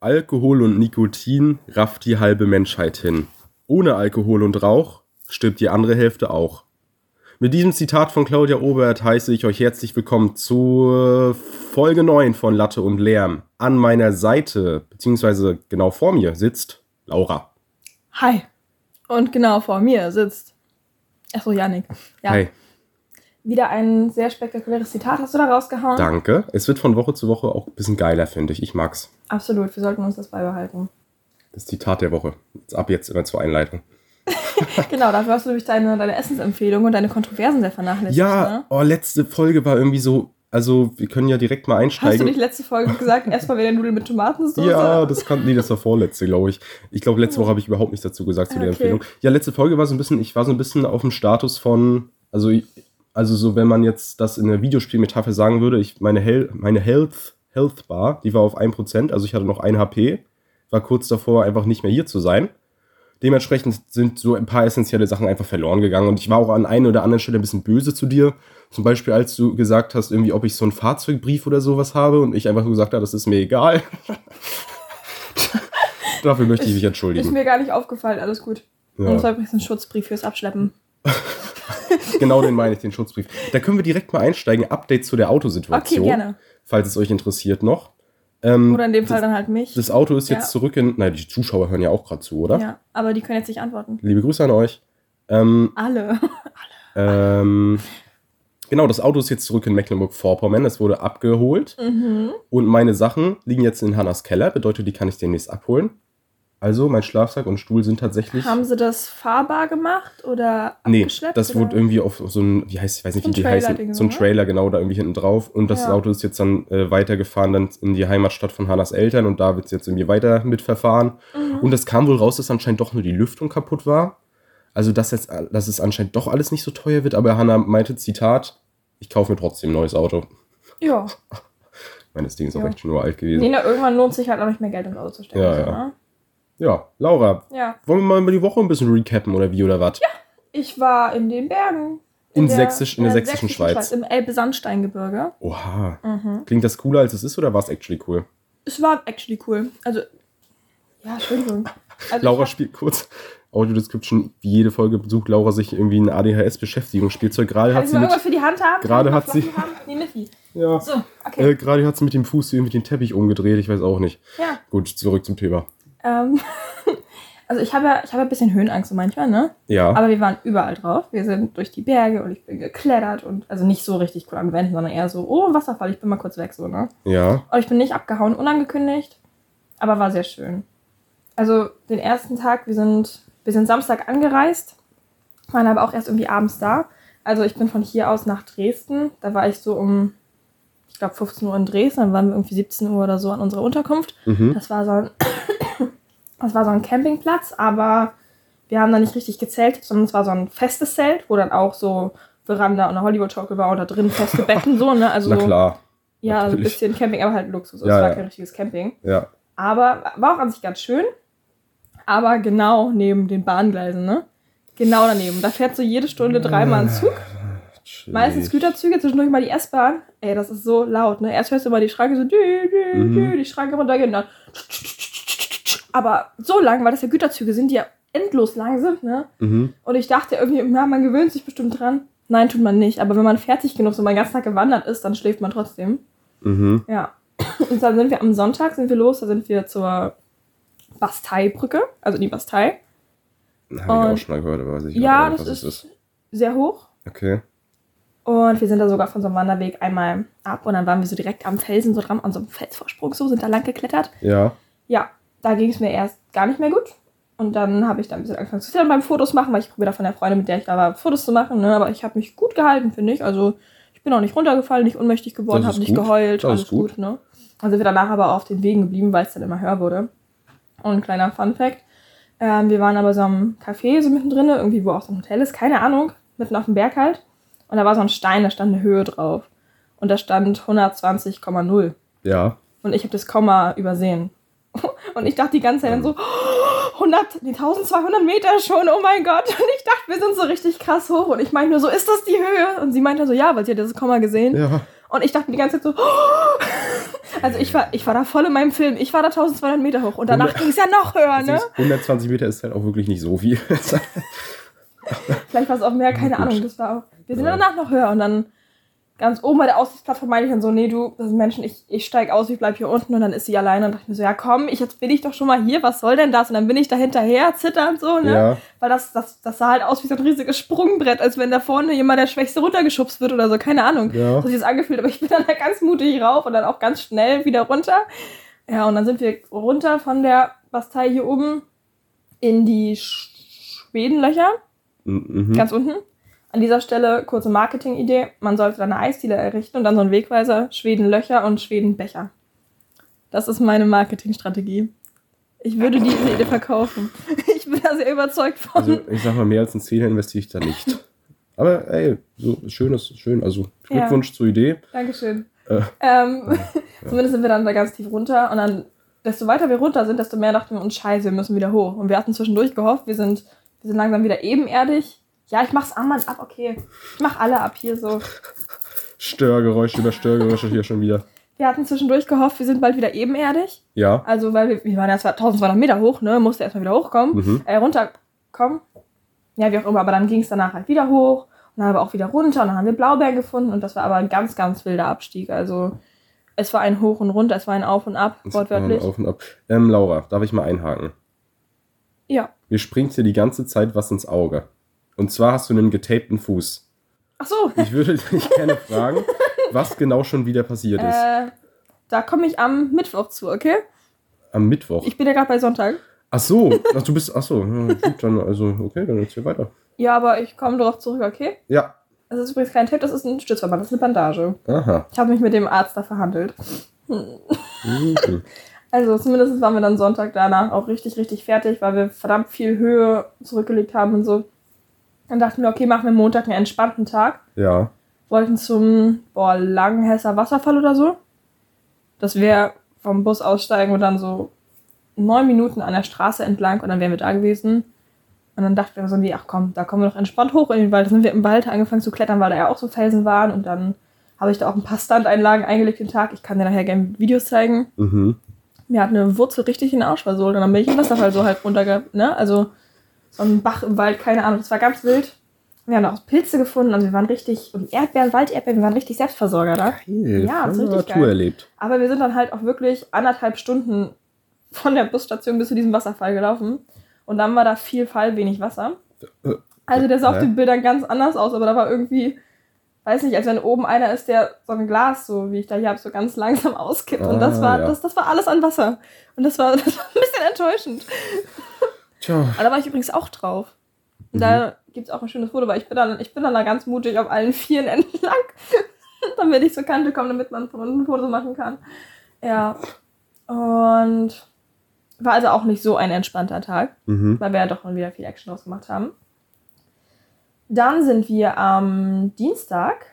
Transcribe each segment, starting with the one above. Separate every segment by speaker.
Speaker 1: Alkohol und Nikotin rafft die halbe Menschheit hin. Ohne Alkohol und Rauch stirbt die andere Hälfte auch. Mit diesem Zitat von Claudia Obert heiße ich euch herzlich willkommen zur Folge 9 von Latte und Lärm. An meiner Seite, beziehungsweise genau vor mir, sitzt Laura.
Speaker 2: Hi. Und genau vor mir sitzt. Achso, Janik. Ja.
Speaker 1: Hi.
Speaker 2: Wieder ein sehr spektakuläres Zitat hast du da rausgehauen.
Speaker 1: Danke. Es wird von Woche zu Woche auch ein bisschen geiler, finde ich. Ich mag's.
Speaker 2: Absolut, wir sollten uns das beibehalten.
Speaker 1: Das Zitat der Woche. Jetzt ab jetzt immer zur Einleitung.
Speaker 2: genau, dafür hast du nämlich deine, deine Essensempfehlung und deine Kontroversen sehr vernachlässigt.
Speaker 1: Ja,
Speaker 2: ne?
Speaker 1: oh, letzte Folge war irgendwie so. Also, wir können ja direkt mal einsteigen.
Speaker 2: Hast du nicht letzte Folge gesagt, erstmal wieder Nudeln mit Tomatensauce?
Speaker 1: Ja, das kann, nee, das war vorletzte, glaube ich. Ich glaube, letzte Woche habe ich überhaupt nichts dazu gesagt zu der
Speaker 2: Okay.
Speaker 1: Empfehlung. Ja, letzte Folge war so ein bisschen, ich war so ein bisschen auf dem Status von, also, ich- also so, wenn man jetzt das in der Videospielmetapher sagen würde, ich, meine, Hel meine Health, Health Bar, die war auf 1%, also ich hatte noch 1 HP, war kurz davor, einfach nicht mehr hier zu sein. Dementsprechend sind so ein paar essentielle Sachen einfach verloren gegangen und ich war auch an einer oder anderen Stelle ein bisschen böse zu dir. Zum Beispiel, als du gesagt hast, irgendwie, ob ich so einen Fahrzeugbrief oder sowas habe und ich einfach so gesagt habe, das ist mir egal. Dafür möchte ich mich
Speaker 2: Ist
Speaker 1: entschuldigen.
Speaker 2: mir gar nicht aufgefallen, alles gut.
Speaker 1: Ja.
Speaker 2: Und das war übrigens ein Schutzbrief fürs Abschleppen.
Speaker 1: Genau den meine ich, den Schutzbrief. Da können wir direkt mal einsteigen. Update zu der Autosituation.
Speaker 2: Okay, gerne.
Speaker 1: Falls es euch interessiert noch. Ähm,
Speaker 2: Oder in dem Fall dann halt mich.
Speaker 1: das Auto ist jetzt
Speaker 2: Ja.
Speaker 1: zurück in. Nein, die Zuschauer hören ja auch gerade zu, oder?
Speaker 2: Ja, aber die können jetzt nicht antworten.
Speaker 1: Liebe Grüße an euch. Ähm,
Speaker 2: Alle.
Speaker 1: ähm, genau, das Auto ist jetzt zurück in Mecklenburg-Vorpommern. Es wurde abgeholt.
Speaker 2: mhm.
Speaker 1: Und meine Sachen liegen jetzt in Hannas Keller. Bedeutet, die kann ich demnächst abholen. Also, mein Schlafsack und Stuhl sind tatsächlich.
Speaker 2: Haben sie das fahrbar gemacht oder
Speaker 1: Nee, das
Speaker 2: oder?
Speaker 1: wurde irgendwie auf so ein, wie heißt, ich weiß nicht,
Speaker 2: So
Speaker 1: wie die heißen,
Speaker 2: Trailer-Ding,
Speaker 1: so ein
Speaker 2: oder?
Speaker 1: Trailer genau da irgendwie hinten drauf. Und das
Speaker 2: Ja.
Speaker 1: Auto ist jetzt dann äh, weitergefahren dann in die Heimatstadt von Hannas Eltern und da wird es jetzt irgendwie weiter mitverfahren.
Speaker 2: Mhm.
Speaker 1: Und es kam wohl raus, dass anscheinend doch nur die Lüftung kaputt war. Also, dass, jetzt, dass es anscheinend doch alles nicht so teuer wird, aber Hanna meinte, Zitat, ich kaufe mir trotzdem ein neues Auto.
Speaker 2: Ja.
Speaker 1: Ich meine, das Ding ist auch
Speaker 2: Ja.
Speaker 1: echt schon nur alt gewesen.
Speaker 2: Nee, na, irgendwann lohnt sich halt auch nicht mehr Geld ins Auto zu stecken.
Speaker 1: Ja, ja.
Speaker 2: Ne?
Speaker 1: Ja, Laura,
Speaker 2: ja.
Speaker 1: wollen wir mal über die Woche ein bisschen recappen oder wie oder was?
Speaker 2: Ich war in den Bergen.
Speaker 1: In Sächsisch- in der sächsischen Schweiz.
Speaker 2: Im Elbe-Sandsteingebirge.
Speaker 1: Oha.
Speaker 2: Mhm.
Speaker 1: Klingt das cooler als es ist oder war es actually cool?
Speaker 2: Es war actually cool. Also, ja, Entschuldigung. Also
Speaker 1: Laura
Speaker 2: ich
Speaker 1: spielt kurz Audiodescription, wie jede Folge besucht Laura sich irgendwie ein ADHS-Beschäftigungsspielzeug. Gerade hat sie mit,
Speaker 2: für die Hand haben?
Speaker 1: Gerade hat sie-?
Speaker 2: Nee, Miffy.
Speaker 1: ja,
Speaker 2: So, okay.
Speaker 1: äh, gerade hat sie mit dem Fuß irgendwie den Teppich umgedreht, ich weiß auch nicht.
Speaker 2: ja.
Speaker 1: Gut, zurück zum Thema.
Speaker 2: Ähm, also ich habe ja, ich habe ein bisschen Höhenangst so manchmal, ne?
Speaker 1: Ja,
Speaker 2: Aber wir waren überall drauf. Wir sind durch die Berge und ich bin geklettert und also nicht so richtig cool an Wänden, sondern eher so, oh, Wasserfall, ich bin mal kurz weg, so, ne?
Speaker 1: ja,
Speaker 2: Und ich bin nicht abgehauen, unangekündigt, aber war sehr schön. Also den ersten Tag, wir sind, wir sind Samstag angereist, waren aber auch erst irgendwie abends da. Also ich bin von hier aus nach Dresden. Da war ich so um, ich glaube 15 Uhr in Dresden, dann waren wir irgendwie 17 Uhr oder so an unserer Unterkunft.
Speaker 1: mhm.
Speaker 2: Das war so ein, das war so ein Campingplatz, aber wir haben da nicht richtig gezählt, sondern es war so ein festes Zelt, wo dann auch so Veranda und eine Hollywood-Schaukel war und da drin feste Betten so, ne? Also
Speaker 1: na klar,
Speaker 2: ja, also ein bisschen Camping, aber halt Luxus. Es
Speaker 1: Ja,
Speaker 2: war
Speaker 1: ja.
Speaker 2: kein richtiges Camping.
Speaker 1: ja.
Speaker 2: Aber war auch an sich ganz schön. Aber genau neben den Bahngleisen, ne? Genau daneben. Da fährt so jede Stunde dreimal ein Zug. Meistens Güterzüge, zwischendurch mal die S-Bahn. Ey, das ist so laut, ne? Erst hörst du mal die Schranke so, dü, dü,
Speaker 1: Mhm.
Speaker 2: dü, die Schranke runtergehen, dann. Aber so lang, weil das ja Güterzüge sind, die ja endlos lang sind, ne?
Speaker 1: Mhm.
Speaker 2: Und ich dachte irgendwie, na, man gewöhnt sich bestimmt dran. Nein, tut man nicht. Aber wenn man fertig genug so meinen ganzen Tag gewandert ist, dann schläft man trotzdem.
Speaker 1: Mhm.
Speaker 2: Ja. Und dann sind wir am Sonntag sind wir los, da sind wir zur Basteibrücke, also die Bastei.
Speaker 1: Habe ich auch schon mal gehört, aber weiß ich
Speaker 2: Ja, das
Speaker 1: nicht, was
Speaker 2: ist,
Speaker 1: es ist.
Speaker 2: sehr hoch.
Speaker 1: Okay.
Speaker 2: Und wir sind da sogar von so einem Wanderweg einmal ab und dann waren wir so direkt am Felsen, so dran, an so einem Felsvorsprung, so, sind da lang geklettert.
Speaker 1: Ja.
Speaker 2: Ja, da ging es mir erst gar nicht mehr gut. Und dann habe ich da ein bisschen angefangen zu zittern beim Fotos machen, weil ich probiere da von der Freundin, mit der ich da war, Fotos zu machen. Ne? Aber ich habe mich gut gehalten, finde ich. Also ich bin auch nicht runtergefallen, nicht ohnmächtig geworden, habe nicht
Speaker 1: gut.
Speaker 2: geheult,
Speaker 1: Das
Speaker 2: alles
Speaker 1: gut.
Speaker 2: gut. ne? Dann sind wir danach aber auf den Wegen geblieben, weil es dann immer höher wurde. Und ein kleiner Fun-Fact. Ähm, wir waren aber so am Café, so mittendrin, irgendwie, wo auch so ein Hotel ist, keine Ahnung, mitten auf dem Berg halt. Und da war so ein Stein, da stand eine Höhe drauf. Und da stand 120,0.
Speaker 1: Ja.
Speaker 2: Und ich habe das Komma übersehen. Und ich dachte die ganze Zeit dann so, 100, nee, 1200 Meter schon, oh mein Gott. Und ich dachte, wir sind so richtig krass hoch. Und ich meinte nur so, ist das die Höhe? Und sie meinte so, ja, weil sie hat das Komma gesehen.
Speaker 1: Ja.
Speaker 2: Und ich dachte die ganze Zeit so, Also ich war, ich war da voll in meinem Film. Ich war da 1200 Meter hoch und danach ging es ja noch höher, ne?
Speaker 1: 120 Meter ist halt auch wirklich nicht so viel.
Speaker 2: Vielleicht war es auch mehr, keine. Ahnung. Das war auch, wir sind
Speaker 1: Ja.
Speaker 2: danach noch höher und dann ganz oben bei der Aussichtsplattform meinte ich dann so, nee, du, das sind Menschen, ich, ich steig aus, ich bleib hier unten und dann ist sie alleine und dachte ich mir so, ja komm, ich, jetzt bin ich doch schon mal hier, was soll denn das? Und dann bin ich da hinterher, zitternd so, ne?
Speaker 1: Ja.
Speaker 2: Weil das, das, das sah halt aus wie so ein riesiges Sprungbrett, als wenn da vorne jemand der Schwächste runtergeschubst wird oder so, keine Ahnung.
Speaker 1: Ja.
Speaker 2: So sich das angefühlt, aber ich bin dann da ganz mutig rauf und dann auch ganz schnell wieder runter. Ja, und dann sind wir runter von der Bastei hier oben in die Sch Schwedenlöcher,
Speaker 1: Mhm.
Speaker 2: ganz unten. An dieser Stelle kurze Marketing-Idee. Man sollte da eine Eisdiele errichten und dann so einen Wegweiser, Schwedenlöcher und Schwedenbecher. Das ist meine Marketingstrategie. Ich würde diese Idee verkaufen. Ich bin da sehr überzeugt von.
Speaker 1: Also ich sag mal, mehr als ein Zehner investiere ich da nicht. Aber ey, so schön ist schön. Also Glückwunsch zur Idee.
Speaker 2: Dankeschön.
Speaker 1: Äh.
Speaker 2: Ähm, Zumindest sind wir dann da ganz tief runter und dann, desto weiter wir runter sind, desto mehr dachten wir uns, scheiße, wir müssen wieder hoch. Und wir hatten zwischendurch gehofft, wir sind, wir sind langsam wieder ebenerdig. Ja, ich mach's Armband ab, okay. Ich mach alle ab hier so.
Speaker 1: Störgeräusche über Störgeräusche hier schon wieder.
Speaker 2: Wir hatten zwischendurch gehofft, wir sind bald wieder ebenerdig.
Speaker 1: Ja.
Speaker 2: Also, weil wir, wir waren ja zwar 1200 Meter hoch, ne, musste erstmal wieder hochkommen,
Speaker 1: Mhm.
Speaker 2: äh, runterkommen. Ja, wie auch immer, aber dann ging es danach halt wieder hoch und dann haben wir auch wieder runter und dann haben wir Blaubeeren gefunden und das war aber ein ganz, ganz wilder Abstieg. Also, es war ein Hoch und runter, es war ein Auf und Ab,
Speaker 1: war
Speaker 2: wortwörtlich.
Speaker 1: Auf und ab. Ähm, Laura, darf ich mal einhaken?
Speaker 2: Ja.
Speaker 1: Mir springt dir die ganze Zeit was ins Auge. Und zwar hast du einen getapten Fuß.
Speaker 2: Ach so,
Speaker 1: Ich würde dich gerne fragen, was genau schon wieder passiert ist.
Speaker 2: äh, da komme ich am Mittwoch zu, okay?
Speaker 1: Am Mittwoch.
Speaker 2: Ich bin ja gerade bei Sonntag.
Speaker 1: Ach so, ach, du bist, ach so, ja, gut, dann, also, okay, dann erzähl weiter.
Speaker 2: Ja, aber ich komme darauf zurück, okay?
Speaker 1: Ja,
Speaker 2: Das ist übrigens kein Tape, das ist ein Stützverband, das ist eine Bandage.
Speaker 1: aha.
Speaker 2: Ich habe mich mit dem Arzt da verhandelt.
Speaker 1: Mhm.
Speaker 2: Also zumindest waren wir dann Sonntag danach auch richtig, richtig fertig, weil wir verdammt viel Höhe zurückgelegt haben und so. Dann dachten wir, okay, machen wir Montag einen entspannten Tag.
Speaker 1: Ja,
Speaker 2: Wollten zum, boah, Langenhesser Wasserfall oder so. Das wäre vom Bus aussteigen und dann so neun Minuten an der Straße entlang und dann wären wir da gewesen. Und dann dachten wir so wie, ach komm, da kommen wir doch entspannt hoch in den Wald. Da sind wir im Wald angefangen zu klettern, weil da ja auch so Felsen waren. Und dann habe ich da auch ein paar Standeinlagen eingelegt den Tag. Ich kann dir nachher gerne Videos zeigen.
Speaker 1: mhm.
Speaker 2: Mir hat eine Wurzel richtig in den Arsch versohlt und dann bin ich im Wasserfall so halb runter, ne? Also so ein Bach im Wald, keine Ahnung, das war ganz wild. Wir haben auch Pilze gefunden, also wir waren richtig, und Erdbeeren, Walderdbeeren, wir waren richtig Selbstversorger da.
Speaker 1: Geil,
Speaker 2: Ja, das ist richtig
Speaker 1: Natur
Speaker 2: geil.
Speaker 1: erlebt.
Speaker 2: Aber wir sind dann halt auch wirklich anderthalb Stunden von der Busstation bis zu diesem Wasserfall gelaufen. Und dann war da viel Fall, wenig Wasser.
Speaker 1: Äh,
Speaker 2: Also der sah auf den Bildern ganz anders aus, aber da war irgendwie, weiß nicht, als wenn oben einer ist, der so ein Glas, so wie ich da hier habe, so ganz langsam auskippt. Und das
Speaker 1: Ah,
Speaker 2: war,
Speaker 1: ja.
Speaker 2: das, das war alles an Wasser. Und das war, das war ein bisschen enttäuschend.
Speaker 1: Tja,
Speaker 2: Aber da war ich übrigens auch drauf. Und da gibt es auch ein schönes Foto, weil ich bin dann, ich bin dann da ganz mutig auf allen Vieren entlang, damit ich zur Kante komme, damit man von unten ein Foto machen kann. Ja. Und war also auch nicht so ein entspannter Tag,
Speaker 1: mhm.
Speaker 2: weil wir ja doch mal wieder viel Action draus gemacht haben. Dann sind wir am Dienstag.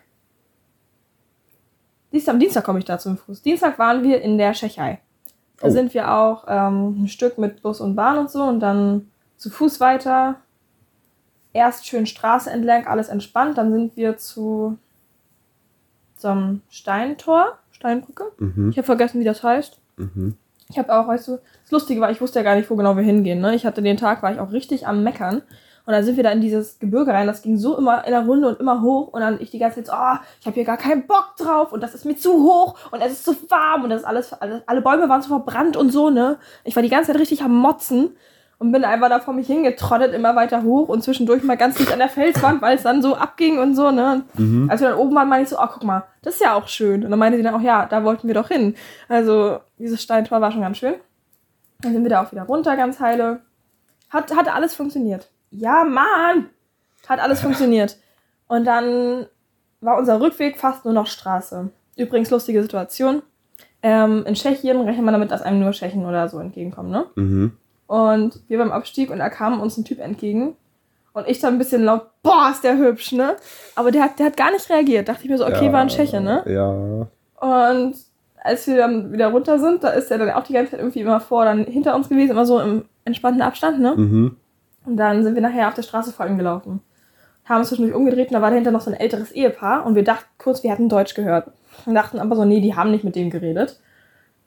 Speaker 2: Dienstag, am Dienstag komme ich da zum Fuß. Dienstag waren wir in der Tschechei. Da
Speaker 1: Oh.
Speaker 2: sind wir auch ähm, ein Stück mit Bus und Bahn und so und dann zu Fuß weiter. Erst schön Straße entlang, alles entspannt. Dann sind wir zu zum Steintor, Steinbrücke.
Speaker 1: Mhm.
Speaker 2: Ich habe vergessen, wie das heißt.
Speaker 1: Mhm.
Speaker 2: Ich habe auch, weißt du, das Lustige war, ich wusste ja gar nicht, wo genau wir hingehen. Ne? Ich hatte den Tag, war ich auch richtig am Meckern. Und dann sind wir da in dieses Gebirge rein. Das ging so immer in der Runde und immer hoch. Und dann ich die ganze Zeit so, ah, ich habe hier gar keinen Bock drauf. Und das ist mir zu hoch. Und es ist zu warm. Und das ist alles, alles, alle Bäume waren so verbrannt und so, ne? Ich war die ganze Zeit richtig am Motzen. Und bin einfach da vor mich hingetrottet, immer weiter hoch. Und zwischendurch mal ganz dicht an der Felswand, weil es dann so abging und so, ne?
Speaker 1: Mhm.
Speaker 2: Als wir dann oben waren, meinte ich so, oh, guck mal, das ist ja auch schön. Und dann meinte sie dann auch, ja, da wollten wir doch hin. Also, dieses Steintor war schon ganz schön. Dann sind wir da auch wieder runter, ganz heile. Hat, hat alles funktioniert. Ja, Mann! Hat alles funktioniert. Und dann war unser Rückweg fast nur noch Straße. Übrigens, lustige Situation. Ähm, in Tschechien rechnet man damit, dass einem nur Tschechen oder so entgegenkommen, ne?
Speaker 1: Mhm.
Speaker 2: Und wir beim Abstieg und da kam uns ein Typ entgegen. Und ich dann ein bisschen laut, boah, ist der hübsch, ne? Aber der hat, der hat gar nicht reagiert. Dachte ich mir so, okay,
Speaker 1: Ja,
Speaker 2: war ein Tscheche, ne?
Speaker 1: Ja.
Speaker 2: Und als wir dann wieder runter sind, da ist er dann auch die ganze Zeit irgendwie immer vor, dann hinter uns gewesen, immer so im entspannten Abstand, ne?
Speaker 1: Mhm.
Speaker 2: Und dann sind wir nachher auf der Straße vor ihm gelaufen. Haben uns zwischendurch umgedreht und da war dahinter noch so ein älteres Ehepaar und wir dachten kurz, wir hätten Deutsch gehört. Und dachten aber so, nee, die haben nicht mit dem geredet.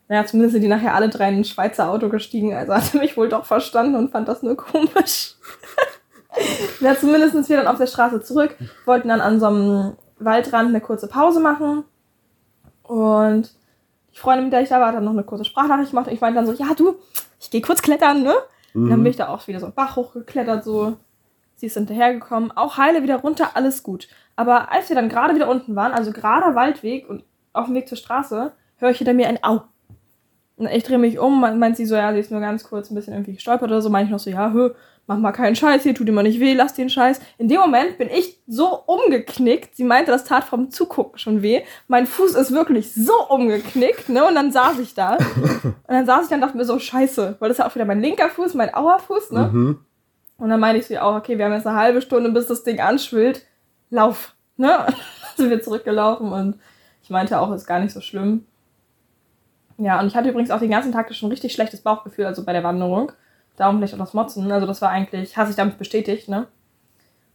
Speaker 2: Naja, zumindest sind die nachher alle drei in ein Schweizer Auto gestiegen, also hat er mich wohl doch verstanden und fand das nur komisch. ja, zumindest sind wir dann auf der Straße zurück, wollten dann an so einem Waldrand eine kurze Pause machen. Und die Freundin, mit der ich da war, hat dann noch eine kurze Sprachnachricht gemacht. Und ich meinte dann so, ja du, ich gehe kurz klettern, ne?
Speaker 1: Mhm.
Speaker 2: Und dann bin ich da auch wieder so einen Bach hochgeklettert, so. Sie ist hinterhergekommen, auch heile wieder runter, alles gut. Aber als wir dann gerade wieder unten waren, also gerader Waldweg und auf dem Weg zur Straße, höre ich hinter mir ein Au. Und ich drehe mich um, man- meint sie so, ja, sie ist nur ganz kurz ein bisschen irgendwie gestolpert oder so. Meine ich noch so, ja, hö, mach mal keinen Scheiß hier, tut dir mal nicht weh, lass den Scheiß. In dem Moment bin ich so umgeknickt. Sie meinte, das tat vom Zugucken schon weh. Mein Fuß ist wirklich so umgeknickt, ne? Und dann saß ich da. Und dann saß ich dann und dachte mir so, scheiße, weil das ist ja auch wieder mein linker Fuß, mein Auerfuß, ne?
Speaker 1: Mhm.
Speaker 2: Und dann meine ich so, auch, okay, wir haben jetzt eine halbe Stunde, bis das Ding anschwillt. Lauf. Ne? Sind wir zurückgelaufen und ich meinte auch, ist gar nicht so schlimm. Ja, und ich hatte übrigens auch den ganzen Tag schon ein richtig schlechtes Bauchgefühl, also bei der Wanderung. Darum vielleicht auch das Motzen. Also das war eigentlich, hat sich damit bestätigt, ne?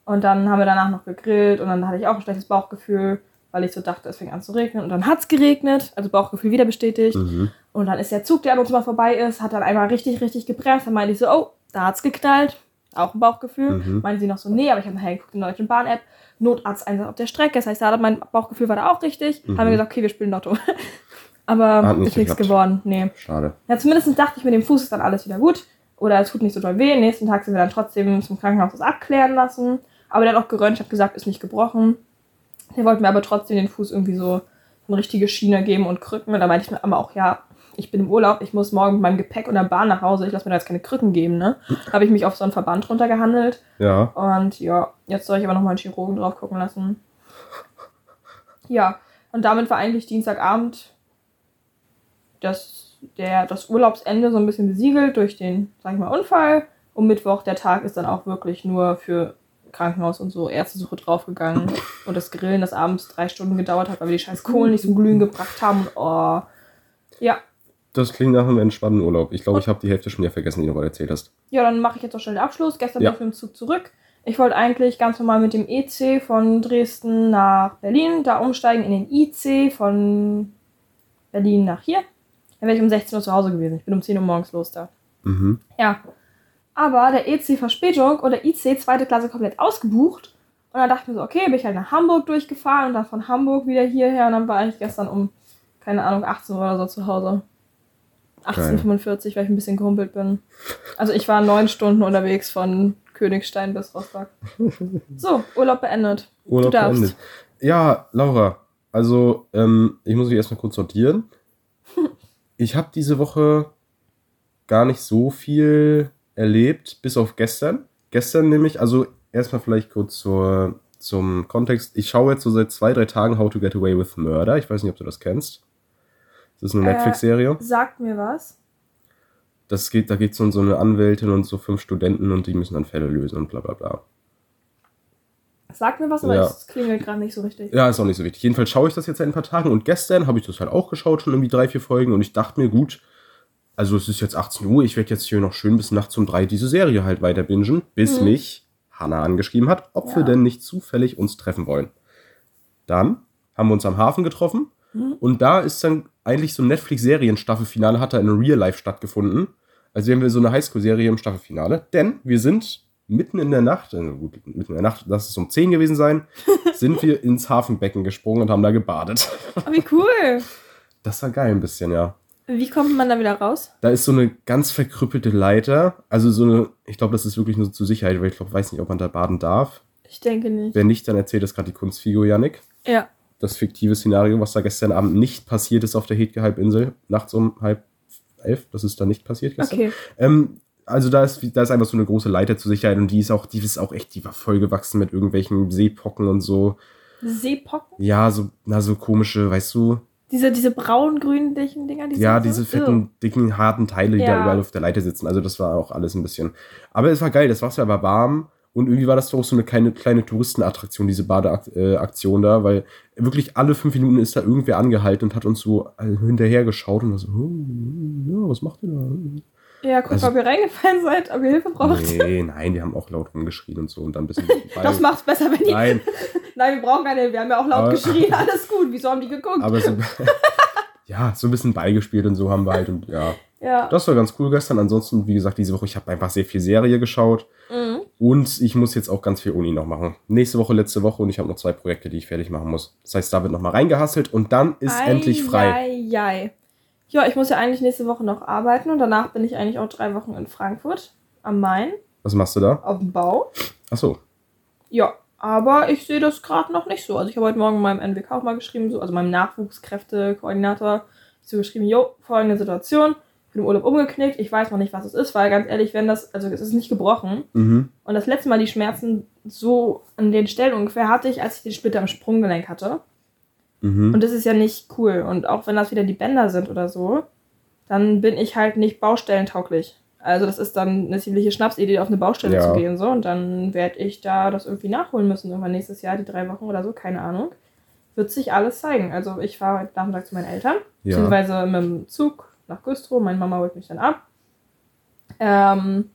Speaker 2: Und dann haben wir danach noch gegrillt und dann hatte ich auch ein schlechtes Bauchgefühl, weil ich so dachte, es fing an zu regnen. Und dann hat's geregnet, also Bauchgefühl wieder bestätigt.
Speaker 1: Mhm.
Speaker 2: Und dann ist der Zug, der an uns mal vorbei ist, hat dann einmal richtig, richtig gebremst. Dann meinte ich so, oh, da hat's geknallt. Auch ein Bauchgefühl.
Speaker 1: Mhm.
Speaker 2: Meinte sie noch so, nee, aber ich habe nachher geguckt in der Deutschen Bahn-App. Notarzteinsatz auf der Strecke. Das heißt, da hat mein Bauchgefühl war da auch richtig.
Speaker 1: Mhm.
Speaker 2: Haben wir gesagt, okay, wir spielen Lotto. aber
Speaker 1: Hat
Speaker 2: ist nichts geworden. Nee.
Speaker 1: Schade.
Speaker 2: Ja, zumindest dachte ich, mit dem Fuß ist dann alles wieder gut. Oder es tut nicht so doll weh. Nächsten Tag sind wir dann trotzdem zum Krankenhaus das abklären lassen. Aber der hat auch geröntgt, hat gesagt, ist nicht gebrochen. Der wollte mir aber trotzdem den Fuß irgendwie so eine richtige Schiene geben und Krücken. Und da meinte ich mir aber auch, ja, ich bin im Urlaub, ich muss morgen mit meinem Gepäck und der Bahn nach Hause. Ich lasse mir da jetzt keine Krücken geben, ne? Habe ich mich auf so einen Verband runtergehandelt.
Speaker 1: Ja.
Speaker 2: Und ja, jetzt soll ich aber nochmal einen Chirurgen drauf gucken lassen. Ja, und damit war eigentlich Dienstagabend das, der, das Urlaubsende so ein bisschen besiegelt durch den, sag ich mal, Unfall. Und Mittwoch, der Tag ist dann auch wirklich nur für Krankenhaus und so Ärztesuche draufgegangen. Und das Grillen, das abends drei Stunden gedauert hat, weil wir die scheiß Kohlen nicht zum Glühen gebracht haben. Und oh. Ja,
Speaker 1: Das klingt nach einem entspannten Urlaub. Ich glaube, ich habe die Hälfte schon wieder vergessen, die du gerade erzählt hast.
Speaker 2: Ja, dann mache ich jetzt auch schnell den Abschluss. Gestern
Speaker 1: Ja.
Speaker 2: bin ich mit dem Zug zurück. Ich wollte eigentlich ganz normal mit dem EC von Dresden nach Berlin, da umsteigen in den IC von Berlin nach hier. Dann wäre ich um 16 Uhr zu Hause gewesen. Ich bin um 10 Uhr morgens los da.
Speaker 1: Mhm.
Speaker 2: Ja. Aber der EC Verspätung oder IC zweite Klasse komplett ausgebucht. Und dann dachte ich mir so, okay, bin ich halt nach Hamburg durchgefahren und dann von Hamburg wieder hierher. Und dann war ich gestern um, keine Ahnung, 18 Uhr oder so zu Hause. 18.45 weil ich ein bisschen gehumpelt bin. Also ich war neun Stunden unterwegs von Königstein bis Rostock. So, Urlaub beendet.
Speaker 1: Urlaub
Speaker 2: du darfst.
Speaker 1: beendet. Ja, Laura, also ähm, ich muss mich erstmal kurz sortieren. Ich habe diese Woche gar nicht so viel erlebt, bis auf gestern. Gestern nämlich, also erstmal vielleicht kurz zur, zum Kontext. Ich schaue jetzt so seit zwei, drei Tagen How to Get Away with Murder. Ich weiß nicht, ob du das kennst. Das ist eine
Speaker 2: Äh,
Speaker 1: Netflix-Serie.
Speaker 2: Sagt mir was.
Speaker 1: Das geht, da geht es um so eine Anwältin und so fünf Studenten und die müssen dann Fälle lösen und bla bla bla.
Speaker 2: Sagt mir was, aber
Speaker 1: Ja.
Speaker 2: es klingelt gerade nicht so richtig.
Speaker 1: Ja, ist auch nicht so wichtig. Jedenfalls schaue ich das jetzt seit ein paar Tagen und gestern habe ich das halt auch geschaut, schon irgendwie drei, vier Folgen und ich dachte mir, gut, also es ist jetzt 18 Uhr, ich werde jetzt hier noch schön bis nachts um drei diese Serie halt weiter bingen, bis
Speaker 2: Mhm.
Speaker 1: mich Hannah angeschrieben hat, ob wir
Speaker 2: Ja.
Speaker 1: denn nicht zufällig uns treffen wollen. Dann haben wir uns am Hafen getroffen
Speaker 2: Mhm.
Speaker 1: und da ist dann eigentlich so ein Netflix-Serien-Staffelfinale hat da in Real Life stattgefunden. Also haben wir so eine Highschool-Serie im Staffelfinale, denn wir sind mitten in der Nacht, also gut, mitten in der Nacht, lass es um 10 gewesen sein, sind wir ins Hafenbecken gesprungen und haben da gebadet.
Speaker 2: Oh, wie cool.
Speaker 1: Das war geil ein bisschen, ja.
Speaker 2: Wie kommt man da wieder raus?
Speaker 1: Da ist so eine ganz verkrüppelte Leiter, also so eine, ich glaube, das ist wirklich nur zur Sicherheit, weil ich glaube, weiß nicht, ob man da baden darf.
Speaker 2: Ich denke nicht.
Speaker 1: Wenn nicht, dann erzählt das gerade die Kunstfigur Yannick.
Speaker 2: Ja.
Speaker 1: Das fiktive Szenario, was da gestern Abend nicht passiert ist auf der Hetke Halbinsel, nachts um halb elf, das ist da nicht passiert gestern.
Speaker 2: Okay.
Speaker 1: Ähm, also da ist, da ist einfach so eine große Leiter zur Sicherheit und die ist auch, die ist auch echt, die war vollgewachsen mit irgendwelchen Seepocken und so.
Speaker 2: Seepocken?
Speaker 1: Ja, so, na, so komische, weißt du,
Speaker 2: Diese, diese braun-grünlichen Dinger? Die
Speaker 1: ja, diese
Speaker 2: so-
Speaker 1: fetten, dicken, harten Teile, die da
Speaker 2: Ja.
Speaker 1: überall auf der Leiter sitzen. Also das war auch alles ein bisschen. Aber es war geil, das Wasser war warm und irgendwie war das doch so eine kleine, kleine Touristenattraktion, diese Badeaktion da, weil wirklich alle fünf Minuten ist da irgendwer angehalten und hat uns so äh, hinterher geschaut und war so, oh, ja, was macht ihr da?
Speaker 2: Ja, guck,
Speaker 1: Also-
Speaker 2: ob ihr reingefallen seid, ob ihr Hilfe braucht.
Speaker 1: Nee, nein, die haben auch laut rumgeschrien und so und dann ein bisschen.
Speaker 2: Das macht's besser, wenn ihr. Nein.
Speaker 1: Nein,
Speaker 2: wir brauchen keine Hilfe. Wir haben ja auch laut
Speaker 1: Aber-
Speaker 2: geschrien. Alles gut. Wieso haben die geguckt?
Speaker 1: aber so. ja, so ein bisschen beigespielt und so haben wir halt und ja.
Speaker 2: Ja.
Speaker 1: Das war ganz cool gestern. Ansonsten, wie gesagt, diese Woche, ich habe einfach sehr viel Serie geschaut.
Speaker 2: Mhm.
Speaker 1: Und ich muss jetzt auch ganz viel Uni noch machen. Nächste Woche, letzte Woche und ich habe noch zwei Projekte, die ich fertig machen muss. Das heißt, da wird nochmal reingehasselt und dann ist
Speaker 2: Ei,
Speaker 1: endlich frei.
Speaker 2: Ei, ei. Ja, ich muss ja eigentlich nächste Woche noch arbeiten und danach bin ich eigentlich auch drei Wochen in Frankfurt am Main
Speaker 1: Was machst du da?
Speaker 2: auf dem Bau.
Speaker 1: Achso.
Speaker 2: Ja, aber ich sehe das gerade noch nicht so. Also ich habe heute Morgen meinem NWK auch mal geschrieben, so, also meinem Nachwuchskräftekoordinator, so geschrieben, jo, folgende Situation, ich bin im Urlaub umgeknickt, ich weiß noch nicht, was es ist, weil ganz ehrlich, wenn das, also es ist nicht gebrochen.
Speaker 1: Mhm.
Speaker 2: Und das letzte Mal die Schmerzen so an den Stellen ungefähr hatte ich, als ich den Splitter im Sprunggelenk hatte.
Speaker 1: Mhm.
Speaker 2: Und das ist ja nicht cool. Und auch wenn das wieder die Bänder sind oder so, dann bin ich halt nicht baustellentauglich. Also das ist dann eine ziemliche Schnapsidee, auf eine Baustelle
Speaker 1: Ja.
Speaker 2: zu gehen. So. Und dann werde ich da das irgendwie nachholen müssen. Irgendwann nächstes Jahr, die drei Wochen oder so, keine Ahnung. Wird sich alles zeigen. Also ich fahre heute Nachmittag zu meinen Eltern,
Speaker 1: Ja.
Speaker 2: beziehungsweise mit dem Zug nach Güstrow. Meine Mama holt mich dann ab. Ähm,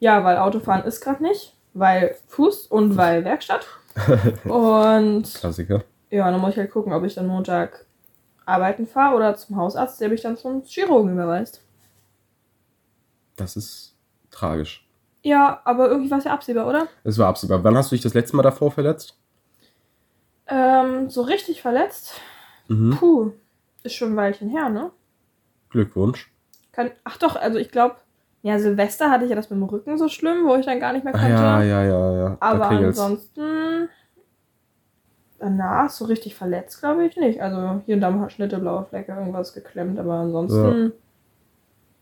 Speaker 2: ja, weil Autofahren ist gerade nicht, weil Fuß und weil Werkstatt. und
Speaker 1: Klassiker.
Speaker 2: Ja, dann muss ich halt gucken, ob ich dann Montag arbeiten fahre oder zum Hausarzt, der mich dann zum Chirurgen überweist.
Speaker 1: Das ist tragisch.
Speaker 2: Ja, aber irgendwie war es ja absehbar, oder?
Speaker 1: Es war absehbar. Wann hast du dich das letzte Mal davor verletzt?
Speaker 2: Ähm, so richtig verletzt?
Speaker 1: Mhm.
Speaker 2: Puh, ist schon ein Weilchen her, ne?
Speaker 1: Glückwunsch.
Speaker 2: Kann, ach doch, also ich glaube, ja, Silvester hatte ich ja das mit dem Rücken so schlimm, wo ich dann gar nicht mehr
Speaker 1: Ah,
Speaker 2: konnte.
Speaker 1: ja, ja, ja, ja.
Speaker 2: Aber ansonsten danach so richtig verletzt, glaube ich nicht. Also hier und da mal Schnitte, blaue Flecke, irgendwas geklemmt, aber ansonsten.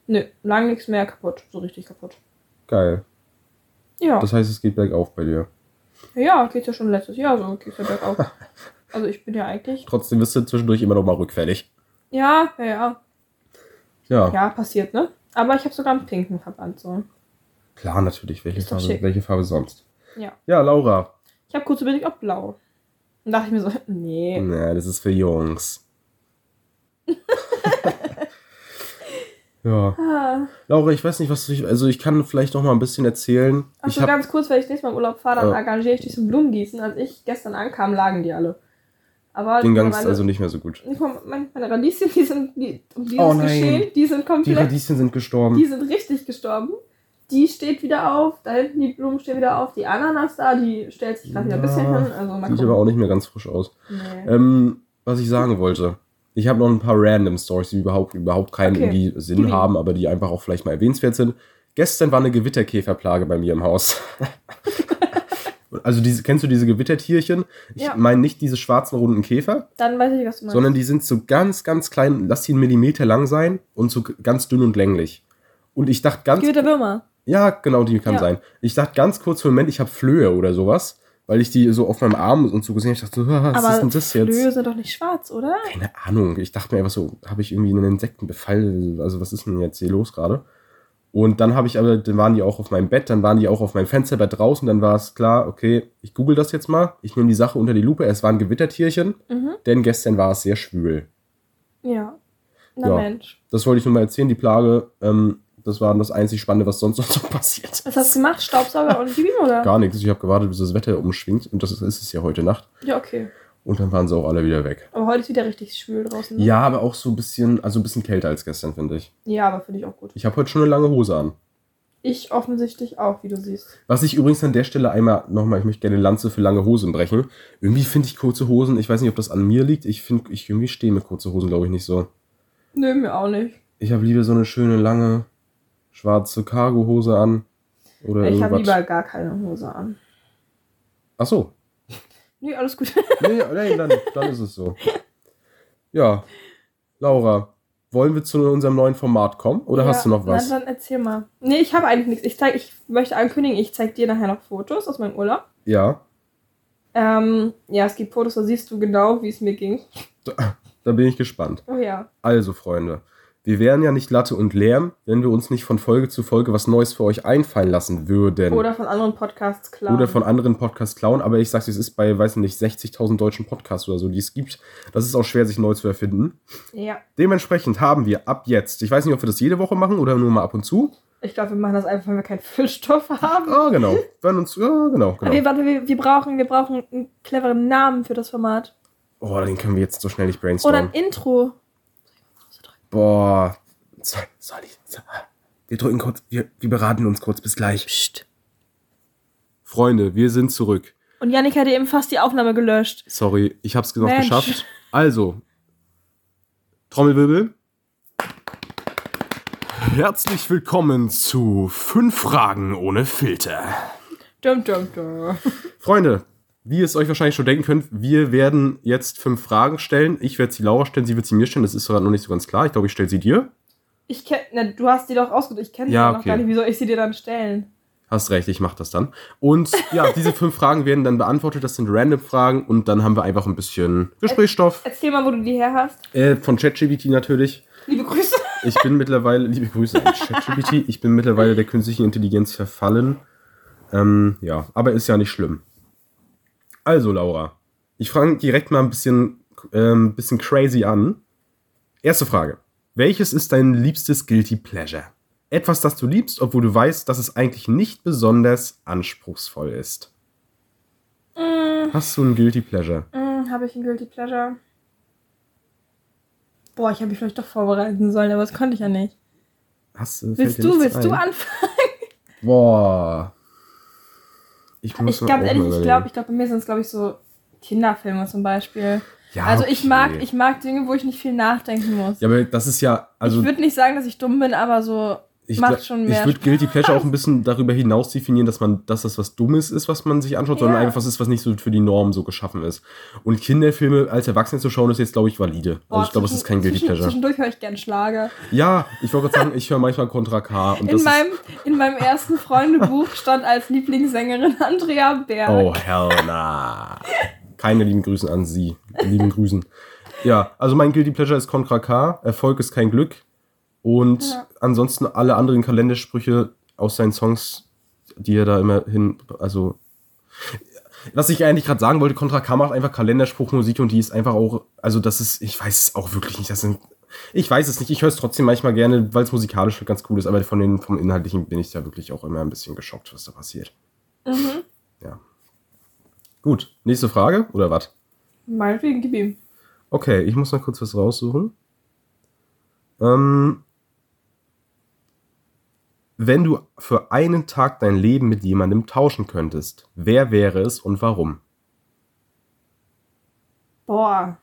Speaker 2: Nö, lang nichts mehr kaputt, so richtig kaputt.
Speaker 1: Geil.
Speaker 2: Ja.
Speaker 1: Das heißt, es geht bergauf bei dir.
Speaker 2: Ja, geht's ja schon letztes Jahr so, geht's ja bergauf. also ich bin ja eigentlich.
Speaker 1: Trotzdem bist du zwischendurch immer noch mal rückfällig.
Speaker 2: Ja, ja, ja.
Speaker 1: Ja,
Speaker 2: Ja, passiert, ne? Aber ich habe sogar einen pinken Verband so.
Speaker 1: klar, natürlich. Welche Farbe,
Speaker 2: schick.
Speaker 1: welche Farbe sonst?
Speaker 2: Ja.
Speaker 1: Ja, Laura.
Speaker 2: Ich habe kurz überlegt, ob blau. Dann dachte ich mir so, nee.
Speaker 1: Ja, das ist für Jungs. ja.
Speaker 2: Ah.
Speaker 1: Laura, ich weiß nicht, was ich. Also, ich kann vielleicht noch mal ein bisschen erzählen. ich
Speaker 2: Achso,
Speaker 1: hab,
Speaker 2: ganz kurz, weil ich nächstes Mal im Urlaub fahre, dann
Speaker 1: Ja.
Speaker 2: engagiere ich dich zum Blumengießen. Als ich gestern ankam, lagen die alle. Aber
Speaker 1: den Gang ist also nicht mehr so gut.
Speaker 2: meine, Radieschen, die sind, die, um dieses
Speaker 1: Oh nein.
Speaker 2: Geschehen, die sind
Speaker 1: Die
Speaker 2: komplett,
Speaker 1: Radieschen sind gestorben.
Speaker 2: die sind richtig gestorben. Die steht wieder auf, da hinten die Blumen stehen wieder auf, die Ananas da, die stellt sich gerade wieder ein bisschen hin. Also
Speaker 1: Sieht aber auch nicht mehr ganz frisch aus.
Speaker 2: Nee.
Speaker 1: Ähm, was ich sagen wollte. Ich habe noch ein paar random Stories, die überhaupt, überhaupt keinen
Speaker 2: Okay.
Speaker 1: irgendwie Sinn
Speaker 2: ihm.
Speaker 1: haben, aber die einfach auch vielleicht mal erwähnenswert sind. Gestern war eine Gewitterkäferplage bei mir im Haus. also diese, kennst du diese Gewittertierchen? Ich
Speaker 2: Ja.
Speaker 1: meine nicht diese schwarzen runden Käfer,
Speaker 2: Dann weiß ich, was du meinst.
Speaker 1: sondern die sind so ganz, ganz klein, lass die einen Millimeter lang sein und so ganz dünn und länglich. Und ich dachte ganz,
Speaker 2: Gewitterwürmer.
Speaker 1: Ja, genau, die kann
Speaker 2: Ja.
Speaker 1: sein. Ich dachte ganz kurz für einen Moment, ich habe Flöhe oder sowas, weil ich die so auf meinem Arm und so gesehen habe. Ich dachte so, was
Speaker 2: Aber
Speaker 1: ist denn das jetzt?
Speaker 2: Flöhe sind doch nicht schwarz, oder?
Speaker 1: Keine Ahnung. Ich dachte mir einfach so, habe ich irgendwie einen Insektenbefall? Also was ist denn jetzt hier los gerade? Und dann habe ich aber, dann waren die auch auf meinem Bett, dann waren die auch auf meinem Fensterbett draußen, dann war es klar, okay, ich google das jetzt mal, ich nehme die Sache unter die Lupe, es waren Gewittertierchen,
Speaker 2: Mhm.
Speaker 1: denn gestern war es sehr schwül.
Speaker 2: Ja. Na
Speaker 1: Ja.
Speaker 2: Mensch.
Speaker 1: Das wollte ich nur mal erzählen, die Plage, ähm, das war das einzig Spannende, was sonst noch so passiert.
Speaker 2: Was hast du gemacht? Staubsauger und Gib ihm, oder?
Speaker 1: Gar nichts, ich habe gewartet, bis das Wetter umschwingt und das ist es ja heute Nacht.
Speaker 2: Ja, okay.
Speaker 1: Und dann waren sie auch alle wieder weg.
Speaker 2: Aber heute ist wieder richtig schwül draußen. ne?
Speaker 1: Ja, aber auch so ein bisschen, also ein bisschen kälter als gestern, finde ich.
Speaker 2: Ja, aber finde ich auch gut.
Speaker 1: Ich habe heute schon eine lange Hose an.
Speaker 2: Ich offensichtlich auch, wie du siehst.
Speaker 1: Was ich übrigens an der Stelle einmal nochmal, ich möchte gerne Lanze für lange Hosen brechen. Irgendwie finde ich kurze Hosen, ich weiß nicht, ob das an mir liegt. Ich finde, ich irgendwie stehe mit kurze Hosen, glaube ich, nicht so.
Speaker 2: Nö, mir auch nicht.
Speaker 1: Ich habe lieber so eine schöne lange schwarze Cargo-Hose an. Oder
Speaker 2: ich habe lieber gar keine Hose an.
Speaker 1: Ach so.
Speaker 2: Nö, alles gut.
Speaker 1: Nee, nee dann, dann ist es so. Ja. Laura, wollen wir zu unserem neuen Format kommen? Oder
Speaker 2: ja,
Speaker 1: hast du noch was?
Speaker 2: Na, dann erzähl mal. Nee, ich habe eigentlich nichts. Ich, zeig, ich möchte ankündigen, ich zeige dir nachher noch Fotos aus meinem Urlaub.
Speaker 1: Ja.
Speaker 2: Ähm, ja, es gibt Fotos, da siehst du genau, wie es mir ging.
Speaker 1: Da bin ich gespannt.
Speaker 2: Oh ja.
Speaker 1: Also, Freunde, wir wären ja nicht Latte und Lärm, wenn wir uns nicht von Folge zu Folge was Neues für euch einfallen lassen würden.
Speaker 2: Oder von anderen Podcasts klar.
Speaker 1: Oder von anderen Podcasts klauen, aber ich sag's, es ist bei, weiß nicht, 60.000 deutschen Podcasts oder so, die es gibt. Das ist auch schwer, sich neu zu erfinden.
Speaker 2: Ja.
Speaker 1: Dementsprechend haben wir ab jetzt, ich weiß nicht, ob wir das jede Woche machen oder nur mal ab und zu.
Speaker 2: Ich glaube, wir machen das einfach, wenn wir keinen Füllstoff haben.
Speaker 1: Ah, genau. Wenn uns, ja, genau, genau.
Speaker 2: warte, wir, wir, brauchen, wir brauchen einen cleveren Namen für das Format.
Speaker 1: Oh, den können wir jetzt so schnell nicht
Speaker 2: Oder ein
Speaker 1: brainstormen.
Speaker 2: Intro.
Speaker 1: Boah. Soll, soll ich? Soll, wir drücken kurz, wir, wir beraten uns kurz. Bis gleich.
Speaker 2: Psst.
Speaker 1: Freunde, wir sind zurück.
Speaker 2: Und Yannick hat eben fast die Aufnahme gelöscht.
Speaker 1: Sorry, ich hab's noch
Speaker 2: Mensch.
Speaker 1: geschafft. Also, Trommelwirbel. Herzlich willkommen zu fünf Fragen ohne Filter.
Speaker 2: Dum, dum, dum.
Speaker 1: Freunde, wie ihr es euch wahrscheinlich schon denken könnt, wir werden jetzt fünf Fragen stellen. Ich werde sie Laura stellen, sie wird sie mir stellen. Das ist gerade noch nicht so ganz klar. Ich glaube, ich stelle sie dir.
Speaker 2: Ich kenn, ne, du hast die doch ausgedacht. Ich kenne
Speaker 1: Ja,
Speaker 2: noch
Speaker 1: okay.
Speaker 2: gar nicht. Wie soll ich sie dir dann stellen?
Speaker 1: Hast recht, ich mache das dann. Und ja, diese fünf Fragen werden dann beantwortet. Das sind random Fragen und dann haben wir einfach ein bisschen Gesprächsstoff.
Speaker 2: Erzähl mal, wo du die her hast.
Speaker 1: Äh, von ChatGPT natürlich.
Speaker 2: Liebe Grüße.
Speaker 1: Ich bin mittlerweile, liebe Grüße an ChatGPT, ich bin mittlerweile der künstlichen Intelligenz verfallen. Ähm, ja, aber ist ja nicht schlimm. Also, Laura, ich fange direkt mal ein bisschen, ähm, bisschen crazy an. Erste Frage. Welches ist dein liebstes Guilty Pleasure? Etwas, das du liebst, obwohl du weißt, dass es eigentlich nicht besonders anspruchsvoll ist.
Speaker 2: Mm,
Speaker 1: Hast du ein Guilty Pleasure?
Speaker 2: mm, habe ich ein Guilty Pleasure? Boah, ich habe mich vielleicht doch vorbereiten sollen, aber das konnte ich ja nicht.
Speaker 1: Hast, du-
Speaker 2: Willst du, willst du
Speaker 1: ein?
Speaker 2: anfangen?
Speaker 1: Boah. Ich muss
Speaker 2: Ich glaube ehrlich, ich glaube, ich glaube, bei mir sind es, glaube ich, so Kinderfilme zum Beispiel.
Speaker 1: Ja,
Speaker 2: also ich
Speaker 1: okay.
Speaker 2: mag, ich mag Dinge, wo ich nicht viel nachdenken muss.
Speaker 1: Ja, aber das ist ja, also
Speaker 2: ich würde nicht sagen, dass ich dumm bin, aber so
Speaker 1: ich,
Speaker 2: macht schon mehr
Speaker 1: ich würde. Guilty Pleasure auch ein bisschen darüber hinaus definieren, dass man, dass das was Dummes ist, was man sich anschaut, sondern
Speaker 2: Ja.
Speaker 1: einfach was ist, was nicht so für die Norm so geschaffen ist. Und Kinderfilme als Erwachsene zu schauen, ist jetzt, glaube ich, valide.
Speaker 2: Boah,
Speaker 1: also ich glaube, es ist kein Guilty Pleasure.
Speaker 2: Zwischendurch höre ich gern Schlager.
Speaker 1: Ja, ich wollte gerade sagen, ich höre manchmal Contra K.
Speaker 2: In meinem, in meinem ersten Freundebuch stand als Lieblingssängerin Andrea Berg.
Speaker 1: oh, hell nah. Keine lieben Grüßen an Sie. Lieben Grüßen. Ja, also mein Guilty Pleasure ist Contra K. Erfolg ist kein Glück. Und
Speaker 2: Ja.
Speaker 1: ansonsten alle anderen Kalendersprüche aus seinen Songs, die er da immer hin, also was ich eigentlich gerade sagen wollte, Contra K macht einfach Kalenderspruchmusik und die ist einfach auch, also das ist, ich weiß es auch wirklich nicht, das sind, ich weiß es nicht, ich höre es trotzdem manchmal gerne, weil es musikalisch ganz cool ist, aber von den, vom Inhaltlichen bin ich da wirklich auch immer ein bisschen geschockt, was da passiert.
Speaker 2: Mhm.
Speaker 1: Ja. Gut, nächste Frage, oder was?
Speaker 2: Meinetwegen, gib ihm.
Speaker 1: Okay, ich muss mal kurz was raussuchen. Ähm, wenn du für einen Tag dein Leben mit jemandem tauschen könntest, wer wäre es und warum?
Speaker 2: Boah.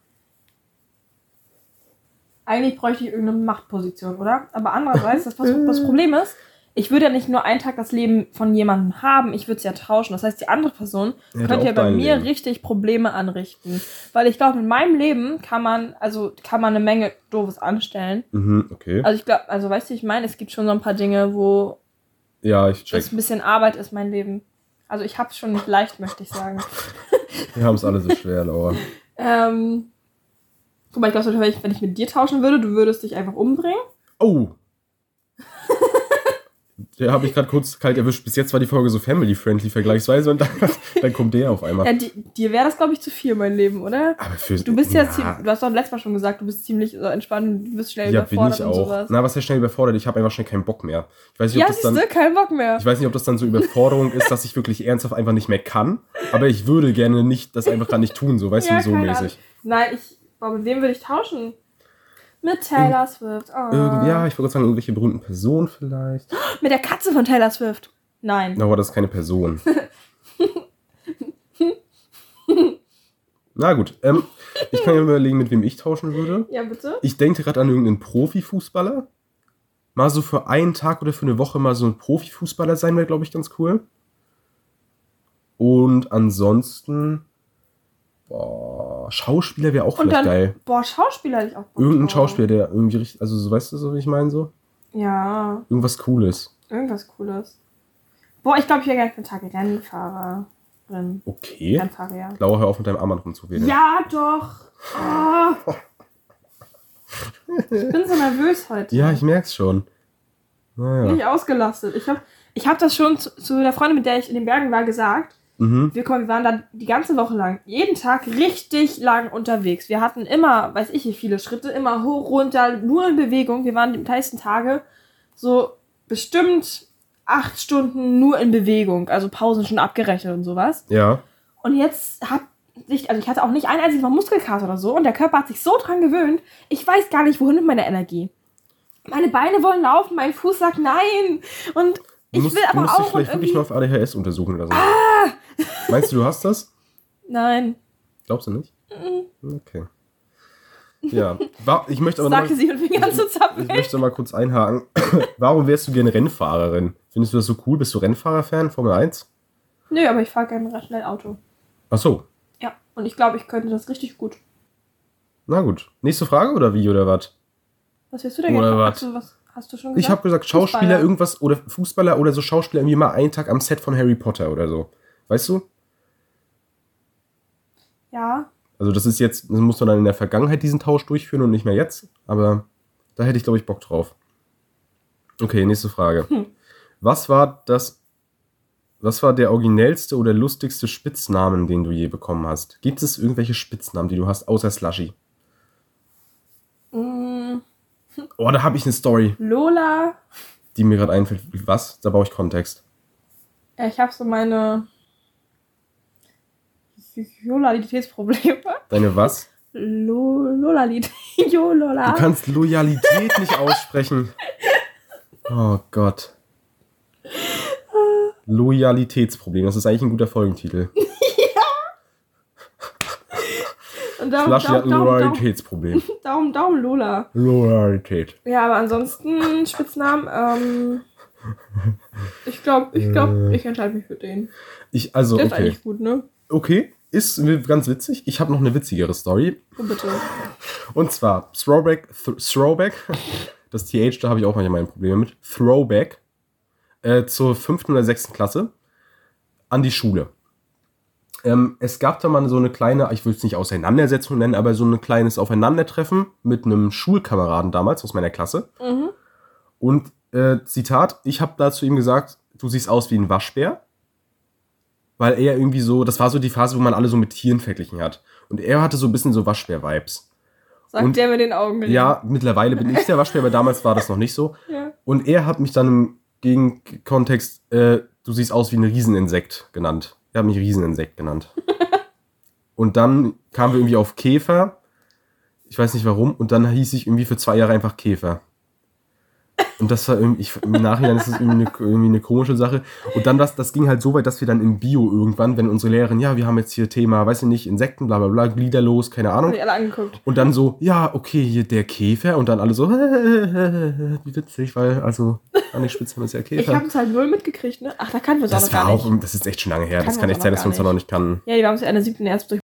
Speaker 2: Eigentlich bräuchte ich irgendeine Machtposition, oder? Aber andererseits, das, was, das Problem ist, ich würde ja nicht nur einen Tag das Leben von jemandem haben, ich würde es ja tauschen. Das heißt, die andere Person
Speaker 1: Ja,
Speaker 2: könnte ja bei mir
Speaker 1: Leben.
Speaker 2: richtig Probleme anrichten. Weil ich glaube, in meinem Leben kann man, also kann man eine Menge Doofes anstellen.
Speaker 1: Mhm, okay.
Speaker 2: Also ich glaube, also weißt du, ich meine, es gibt schon so ein paar Dinge, wo
Speaker 1: Ja, ich check.
Speaker 2: es ein bisschen Arbeit ist, mein Leben. Also ich habe es schon nicht leicht, möchte ich sagen.
Speaker 1: Wir haben es alle so schwer, Laura.
Speaker 2: Ähm, guck mal, ich glaube, wenn ich, wenn ich mit dir tauschen würde, du würdest dich einfach umbringen.
Speaker 1: Oh! Der habe ich gerade kurz kalt erwischt. Bis jetzt war die Folge so family-friendly vergleichsweise und dann, dann kommt der auf einmal.
Speaker 2: Ja, di dir wäre das, glaube ich, zu viel, mein Leben, oder?
Speaker 1: Aber für,
Speaker 2: Du bist ja, ziemlich, du hast doch letztes Mal schon gesagt, du bist ziemlich entspannt, du bist schnell
Speaker 1: Ja, bin
Speaker 2: überfordert
Speaker 1: ich
Speaker 2: und
Speaker 1: auch.
Speaker 2: sowas.
Speaker 1: Na, was heißt schnell überfordert? Ich habe einfach schnell keinen Bock mehr. Ich weiß nicht,
Speaker 2: ja,
Speaker 1: ob das
Speaker 2: siehst
Speaker 1: dann.
Speaker 2: du, kein Bock mehr.
Speaker 1: Ich weiß nicht, ob das dann so Überforderung ist, dass ich wirklich ernsthaft einfach nicht mehr kann. Aber ich würde gerne nicht das einfach dann nicht tun, so, weißt
Speaker 2: Ja,
Speaker 1: du, so mäßig.
Speaker 2: Nein, ich, boah, mit wem würde ich tauschen? Mit Taylor Swift. Oh.
Speaker 1: Irgend, ja, ich gerade sagen, irgendwelche berühmten Personen vielleicht.
Speaker 2: Mit der Katze von Taylor Swift. Nein.
Speaker 1: Aber das ist keine Person. Na gut, ähm, ich kann ja überlegen, mit wem ich tauschen würde.
Speaker 2: Ja, bitte?
Speaker 1: Ich denke gerade an irgendeinen Profifußballer. Mal so für einen Tag oder für eine Woche mal so ein Profifußballer sein wäre, glaube ich, ganz cool. Und ansonsten, boah, Schauspieler wäre auch
Speaker 2: Und
Speaker 1: vielleicht
Speaker 2: dann,
Speaker 1: geil.
Speaker 2: boah, Schauspieler hätte ich auch Bock
Speaker 1: Irgendein
Speaker 2: drauf.
Speaker 1: Schauspieler, der irgendwie richtig, also so, weißt du so, wie ich meine so?
Speaker 2: Ja,
Speaker 1: Irgendwas Cooles.
Speaker 2: irgendwas Cooles. Boah, ich glaube, ich wäre gerne für einen Tag Rennfahrerin.
Speaker 1: Okay.
Speaker 2: Rennfahrer, ja.
Speaker 1: Laura, hör auf mit deinem Arm rumzuwählen.
Speaker 2: Ja, doch. Oh. Ich bin so nervös heute.
Speaker 1: Ja, ich merk's schon. Naja.
Speaker 2: Nicht ausgelastet. Ich habe ich hab das schon zu, zu der Freundin, mit der ich in den Bergen war, gesagt.
Speaker 1: Mhm.
Speaker 2: Wir, kommen, wir waren dann die ganze Woche lang, jeden Tag richtig lang unterwegs. Wir hatten immer, weiß ich wie viele Schritte, immer hoch, runter, nur in Bewegung. Wir waren die meisten Tage so bestimmt acht Stunden nur in Bewegung. Also Pausen schon abgerechnet und sowas.
Speaker 1: Ja.
Speaker 2: Und jetzt hab, sich, also ich hatte auch nicht ein einziges Mal Muskelkater oder so und der Körper hat sich so dran gewöhnt. Ich weiß gar nicht, wohin mit meiner Energie. Meine Beine wollen laufen, mein Fuß sagt nein. Und ich
Speaker 1: Du musst,
Speaker 2: will aber
Speaker 1: musst dich
Speaker 2: auch. Und
Speaker 1: vielleicht wirklich mal auf ADHS untersuchen oder so. Meinst du, du hast das?
Speaker 2: nein.
Speaker 1: Glaubst du nicht? Okay. Ja, ich möchte aber noch
Speaker 2: Sagte
Speaker 1: mal,
Speaker 2: sie und fing an zu
Speaker 1: ich
Speaker 2: zappeln.
Speaker 1: möchte mal kurz einhaken. Warum wärst du gerne Rennfahrerin? Findest du das so cool? Bist du Rennfahrer-Fan, Formel 1?
Speaker 2: Nö, aber ich fahre gerne schnell Auto.
Speaker 1: Ach so.
Speaker 2: Ja. Und ich glaube, ich könnte das richtig gut.
Speaker 1: Na gut. Nächste Frage oder wie oder was?
Speaker 2: Was willst du denn
Speaker 1: Oder
Speaker 2: jetzt?
Speaker 1: was?
Speaker 2: Hast du, schon gesagt?
Speaker 1: Ich habe gesagt, Schauspieler
Speaker 2: Fußballer.
Speaker 1: irgendwas oder Fußballer oder so Schauspieler irgendwie mal einen Tag am Set von Harry Potter oder so. Weißt du?
Speaker 2: Ja.
Speaker 1: Also das ist jetzt, das muss man dann in der Vergangenheit diesen Tausch durchführen und nicht mehr jetzt. Aber da hätte ich, glaube ich, Bock drauf. Okay, nächste Frage.
Speaker 2: Hm.
Speaker 1: Was war das, was war der originellste oder lustigste Spitznamen, den du je bekommen hast? Gibt es irgendwelche Spitznamen, die du hast, außer Slushy?
Speaker 2: Mm,
Speaker 1: Oh, da habe ich eine Story,
Speaker 2: Lola.
Speaker 1: die mir gerade einfällt. Was? Da brauche ich Kontext.
Speaker 2: Ja, ich habe so meine Jolalitätsprobleme.
Speaker 1: Deine was?
Speaker 2: Lo Lolalität. Jolola.
Speaker 1: Du kannst Loyalität nicht aussprechen. Oh Gott. Loyalitätsproblem, das ist eigentlich ein guter Folgentitel.
Speaker 2: Und Daumen,
Speaker 1: Flasche hat ein Loyalitätsproblem.
Speaker 2: Daumen, Daumen, Lola.
Speaker 1: Loyalität.
Speaker 2: Ja, aber ansonsten Spitznamen, ähm, ich glaube, ich glaube, ich entscheide mich für den.
Speaker 1: Ich, also,
Speaker 2: Der ist
Speaker 1: okay.
Speaker 2: eigentlich gut, ne?
Speaker 1: Okay, ist ganz witzig. Ich habe noch eine witzigere Story.
Speaker 2: Oh, bitte.
Speaker 1: Und zwar Throwback, th Throwback, das TH, da habe ich auch manchmal meine Probleme mit. Throwback äh, zur fünften oder sechsten Klasse an die Schule. Ähm, es gab da mal so eine kleine, ich will es nicht Auseinandersetzung nennen, aber so ein kleines Aufeinandertreffen mit einem Schulkameraden damals aus meiner Klasse.
Speaker 2: Mhm.
Speaker 1: Und äh, Zitat, ich habe da zu ihm gesagt, du siehst aus wie ein Waschbär. Weil er irgendwie so, das war so die Phase, wo man alle so mit Tieren verglichen hat. Und er hatte so ein bisschen so Waschbär-Vibes.
Speaker 2: Sagt
Speaker 1: Und-
Speaker 2: der mit den Augen.
Speaker 1: Ja, mittlerweile bin ich der Waschbär, aber damals war das noch nicht so.
Speaker 2: ja.
Speaker 1: Und er hat mich dann im Gegenkontext, äh, du siehst aus wie ein Rieseninsekt genannt. Er hat mich Rieseninsekt genannt. und dann kamen wir irgendwie auf Käfer. Ich weiß nicht warum. Und dann hieß ich irgendwie für zwei Jahre einfach Käfer. Und das war irgendwie, ich, im Nachhinein ist das irgendwie eine, irgendwie eine komische Sache. Und dann, das, das ging halt so weit, dass wir dann im Bio irgendwann, wenn unsere Lehrerin, ja, wir haben jetzt hier Thema, weiß ich nicht, Insekten, bla bla bla, gliederlos, keine Ahnung.
Speaker 2: Haben die alle angeguckt.
Speaker 1: Und dann so, ja, okay, hier der Käfer. Und dann alle so, wie witzig, weil, also, an die Spitze ist ja
Speaker 2: Ich
Speaker 1: Käfer.
Speaker 2: habe es halt null mitgekriegt, ne? Ach, da kannten wir es auch
Speaker 1: Das
Speaker 2: noch
Speaker 1: war auch,
Speaker 2: nicht.
Speaker 1: das ist echt schon lange her.
Speaker 2: Kann
Speaker 1: das kann echt sein, dass wir uns da noch nicht kannten.
Speaker 2: Ja, die waren uns in der siebten erst durch.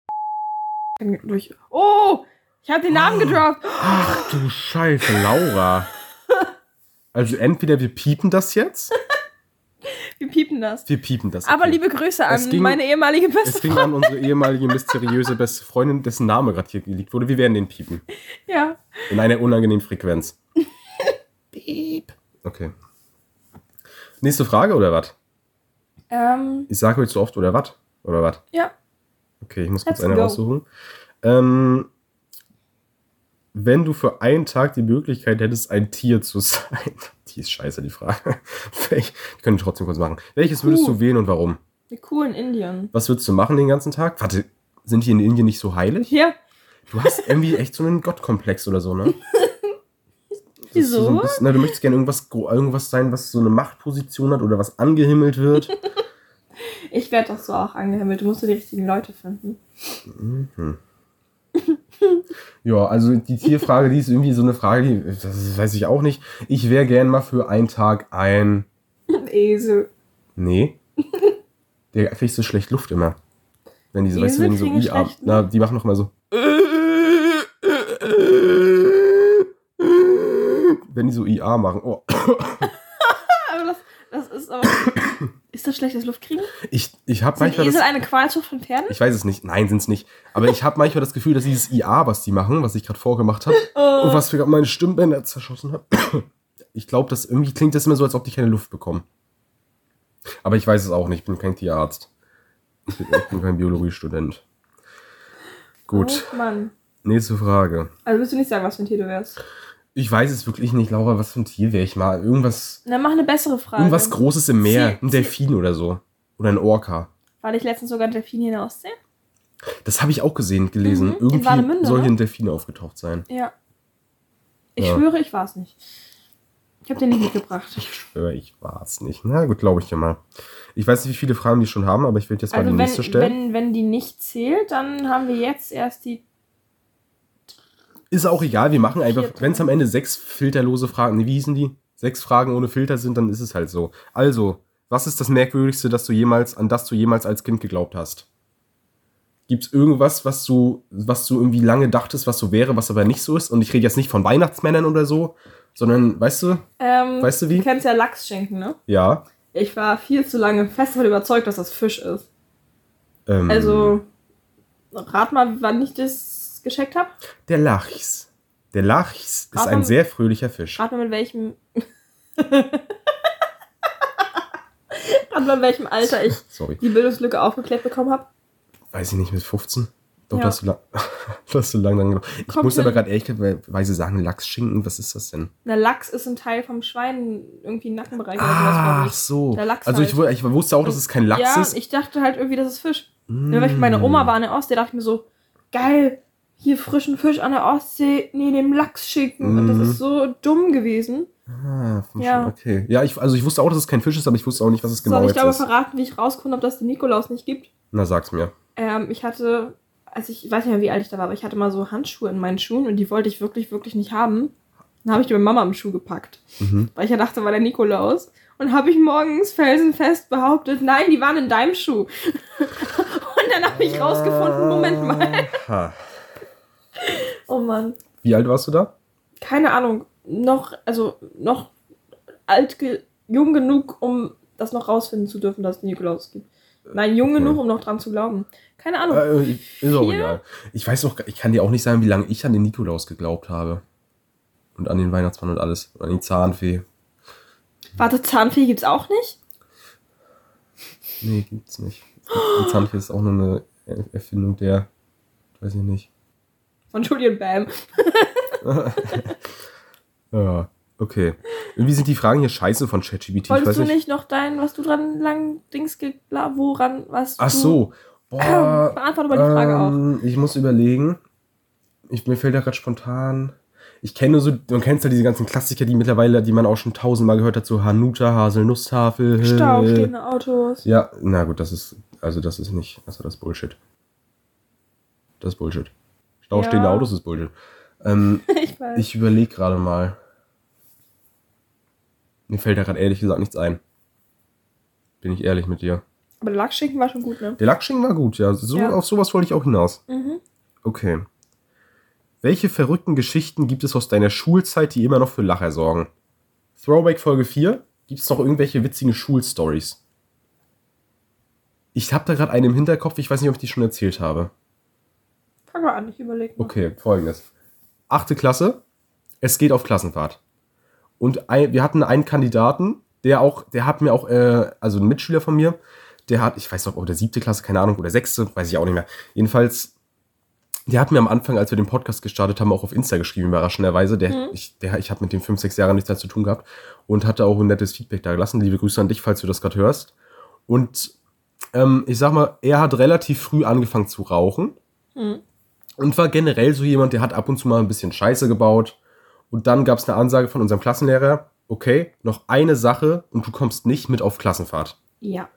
Speaker 2: durch. Oh! Ich habe den Namen gedroppt.
Speaker 1: Ach du Scheiße, Laura. Also entweder wir piepen das jetzt,
Speaker 2: Wir piepen das.
Speaker 1: wir piepen das.
Speaker 2: Aber
Speaker 1: okay.
Speaker 2: liebe Grüße
Speaker 1: Es
Speaker 2: an
Speaker 1: ging-
Speaker 2: meine ehemalige
Speaker 1: Es
Speaker 2: beste
Speaker 1: ging an unsere ehemalige mysteriöse beste Freundin, dessen Name gerade hier geleakt wurde. Wir werden den piepen.
Speaker 2: Ja.
Speaker 1: In einer unangenehmen Frequenz. Piep. Okay. Nächste Frage oder was?
Speaker 2: Ähm,
Speaker 1: Ich sage heute so oft oder was? Oder was?
Speaker 2: ja.
Speaker 1: Okay, ich muss kurz eine
Speaker 2: go.
Speaker 1: raussuchen. Ähm, wenn du für einen Tag die Möglichkeit hättest, ein Tier zu sein. Die ist scheiße, die Frage. Ich könnte trotzdem kurz machen. Welches würdest
Speaker 2: Kuh.
Speaker 1: du wählen und warum?
Speaker 2: Wie cool in Indien.
Speaker 1: Was würdest du machen den ganzen Tag? Warte, sind die in Indien nicht so heilig?
Speaker 2: Ja.
Speaker 1: Du hast irgendwie echt so einen Gottkomplex oder so, ne?
Speaker 2: Wieso?
Speaker 1: So bisschen, na, du möchtest gerne irgendwas, irgendwas sein, was so eine Machtposition hat oder was angehimmelt wird.
Speaker 2: Ich werde doch so auch angehimmelt. Du musst nur die richtigen Leute finden.
Speaker 1: Ja, also die Tierfrage, die ist irgendwie so eine Frage, die, das weiß ich auch nicht. Ich wäre gern mal für einen Tag ein.
Speaker 2: Ein Esel.
Speaker 1: Nee. Der kriegt so schlecht Luft immer. Wenn diese, weißt du, wenn die so
Speaker 2: schlecht
Speaker 1: na, die machen doch immer so. Wenn die so IA machen. Oh.
Speaker 2: Ist aber. ist das schlechtes Luftkriegen?
Speaker 1: Ich, ich habe
Speaker 2: Sind
Speaker 1: manchmal
Speaker 2: Esel
Speaker 1: das,
Speaker 2: eine Qualzucht von Pferden?
Speaker 1: Ich weiß es nicht. Nein, sind's nicht. Aber ich habe manchmal das Gefühl, dass dieses IA, was die machen, was ich gerade vorgemacht habe,
Speaker 2: Oh.
Speaker 1: und was gerade meine Stimmbänder zerschossen hat, ich glaube, das irgendwie klingt das immer so, als ob die keine Luft bekommen. Aber ich weiß es auch nicht. Ich bin kein Tierarzt. Ich bin, ich bin kein Biologiestudent. Gut,
Speaker 2: Oh, Mann.
Speaker 1: nächste Frage.
Speaker 2: Also willst du nicht sagen, was für ein Tier du wärst?
Speaker 1: Ich weiß es wirklich nicht, Laura, was für ein Tier wäre ich mal? Irgendwas,
Speaker 2: Na, mach eine bessere Frage.
Speaker 1: irgendwas Großes im Meer. Ein Delfin oder so. Oder ein Orca.
Speaker 2: War ich letztens sogar ein Delfin hier in der Ostsee?
Speaker 1: Das habe ich auch gesehen, gelesen.
Speaker 2: Mhm,
Speaker 1: Irgendwie soll
Speaker 2: ne?
Speaker 1: hier ein Delfin aufgetaucht sein.
Speaker 2: Ja. Ich
Speaker 1: Ja.
Speaker 2: schwöre, ich war es nicht. Ich habe den nicht mitgebracht.
Speaker 1: Ich schwöre, ich war es nicht. Na gut, glaube ich dir mal. Ich weiß nicht, wie viele Fragen die schon haben, aber ich werde jetzt mal
Speaker 2: Also
Speaker 1: die
Speaker 2: wenn,
Speaker 1: nächste stellen.
Speaker 2: wenn, wenn die nicht zählt, dann haben wir jetzt erst die.
Speaker 1: Ist auch egal, wir machen einfach, wenn es am Ende sechs filterlose Fragen, nee, wie hießen die? Sechs Fragen ohne Filter sind, dann ist es halt so. Also, was ist das Merkwürdigste, das du jemals, an das du jemals als Kind geglaubt hast? Gibt es irgendwas, was du, was du irgendwie lange dachtest, was so wäre, was aber nicht so ist? Und ich rede jetzt nicht von Weihnachtsmännern oder so, sondern, weißt du,
Speaker 2: Ähm,
Speaker 1: Weißt du wie?
Speaker 2: Du kennst ja Lachsschinken, ne?
Speaker 1: ja.
Speaker 2: Ich war viel zu lange fest davon überzeugt, dass das Fisch ist.
Speaker 1: Ähm,
Speaker 2: Also, rat mal, wann ich das gescheckt habe.
Speaker 1: Der Lachs. Der Lachs ist ein
Speaker 2: mal-
Speaker 1: sehr fröhlicher Fisch.
Speaker 2: Rat mal, mit welchem. rat mal, in welchem Alter ich
Speaker 1: Sorry.
Speaker 2: die Bildungslücke aufgeklärt bekommen habe.
Speaker 1: Weiß ich nicht, mit 15? Doch,
Speaker 2: Ja.
Speaker 1: das hast du lang, das hast du lang, lang genommen. Ich
Speaker 2: Kommt
Speaker 1: muss aber gerade ehrlicherweise sagen, Lachsschinken, was ist das denn?
Speaker 2: Der Lachs ist ein Teil vom Schwein, irgendwie Nackenbereich oder sowas, glaube
Speaker 1: Ach
Speaker 2: ich.
Speaker 1: so.
Speaker 2: Der Lachs
Speaker 1: also ich,
Speaker 2: halt.
Speaker 1: ich wusste auch, dass es kein Lachs
Speaker 2: ja,
Speaker 1: ist.
Speaker 2: ich dachte halt irgendwie, das ist Fisch.
Speaker 1: Mm.
Speaker 2: Ja, weil ich meine Oma war an der Ostsee, dachte ich mir so, geil, hier frischen Fisch an der Ostsee, nee, dem Lachsschinken. Und das
Speaker 1: Mhm.
Speaker 2: ist so dumm gewesen.
Speaker 1: Ah,
Speaker 2: Ja.
Speaker 1: Okay. Ja, ich, also ich wusste auch, dass es kein Fisch ist, aber ich wusste auch nicht, was es genau
Speaker 2: Soll ich dir aber
Speaker 1: ist.
Speaker 2: verraten, wie ich rausgefunden habe, dass es den Nikolaus nicht gibt?
Speaker 1: Na, sag's mir.
Speaker 2: Ähm, ich hatte, also ich weiß nicht mehr, wie alt ich da war, aber ich hatte mal so Handschuhe in meinen Schuhen und die wollte ich wirklich, wirklich nicht haben. Dann habe ich die bei Mama im Schuh gepackt.
Speaker 1: Mhm.
Speaker 2: Weil ich ja dachte, war der Nikolaus. Und habe ich morgens felsenfest behauptet, nein, die waren in deinem Schuh. und dann habe ich rausgefunden, Moment mal. Oh Mann.
Speaker 1: Wie alt warst du da?
Speaker 2: Keine Ahnung. Noch, also noch alt, ge jung genug, um das noch rausfinden zu dürfen, dass es Nikolaus gibt. Nein, jung genug, um noch dran zu glauben. Keine Ahnung.
Speaker 1: Äh, ist auch
Speaker 2: Vier?
Speaker 1: egal. Ich weiß auch, ich kann dir auch nicht sagen, wie lange ich an den Nikolaus geglaubt habe. Und an den Weihnachtsmann und alles. Und an die Zahnfee.
Speaker 2: Warte, Zahnfee gibt's auch nicht?
Speaker 1: Nee, gibt's nicht. Die Zahnfee ist auch nur eine Er- Erfindung der, weiß ich nicht.
Speaker 2: Von Julian Bam.
Speaker 1: Ja, okay. Irgendwie sind die Fragen hier scheiße von ChatGPT. Ich
Speaker 2: Wolltest
Speaker 1: weiß
Speaker 2: du
Speaker 1: nicht.
Speaker 2: nicht noch dein, was du dran lang Dings woran, was
Speaker 1: Ach so. Boah,
Speaker 2: Beantworte mal die Frage auch.
Speaker 1: ähm, Ich muss überlegen. Ich, mir fällt da gerade spontan. Ich kenne so, man kennt ja diese ganzen Klassiker, die mittlerweile, die man auch schon tausendmal gehört hat, so Hanuta, Haselnusstafel.
Speaker 2: Stau, stehende Autos.
Speaker 1: Ja, na gut, das ist, also das ist nicht, also das ist Bullshit. Das ist Bullshit. Staustehende
Speaker 2: Ja.
Speaker 1: Autos ist Bullshit. Ähm,
Speaker 2: Ich
Speaker 1: ich überlege gerade mal. Mir fällt da gerade ehrlich gesagt nichts ein. Bin ich ehrlich mit dir.
Speaker 2: Aber der Lachsschinken war schon gut, ne?
Speaker 1: Der Lacksching war gut, ja. So,
Speaker 2: Ja.
Speaker 1: Auf sowas wollte ich auch hinaus.
Speaker 2: Mhm.
Speaker 1: Okay. Welche verrückten Geschichten gibt es aus deiner Schulzeit, die immer noch für Lacher sorgen? Throwback Folge 4. Gibt es noch irgendwelche witzigen Schulstories? Ich habe da gerade eine im Hinterkopf, ich weiß nicht, ob ich die schon erzählt habe.
Speaker 2: Fang mal an, ich überlege mal.
Speaker 1: Okay, folgendes. Achte Klasse, es geht auf Klassenfahrt. Und ein, wir hatten einen Kandidaten, der auch, der hat mir auch, äh, also ein Mitschüler von mir, der hat, ich weiß noch, ob der siebte Klasse, keine Ahnung, oder sechste, weiß ich auch nicht mehr. Jedenfalls, der hat mir am Anfang, als wir den Podcast gestartet haben, auch auf Insta geschrieben, überraschenderweise. Der,
Speaker 2: Mhm.
Speaker 1: ich, der, ich habe mit dem fünf, sechs Jahren nichts mehr zu tun gehabt und hatte auch ein nettes Feedback da gelassen. Liebe Grüße an dich, falls du das gerade hörst. Und ähm, ich sag mal, er hat relativ früh angefangen zu rauchen
Speaker 2: Mhm.
Speaker 1: Und war generell so jemand, der hat ab und zu mal ein bisschen Scheiße gebaut. Und dann gab es eine Ansage von unserem Klassenlehrer, okay, noch eine Sache und du kommst nicht mit auf Klassenfahrt.
Speaker 2: Ja.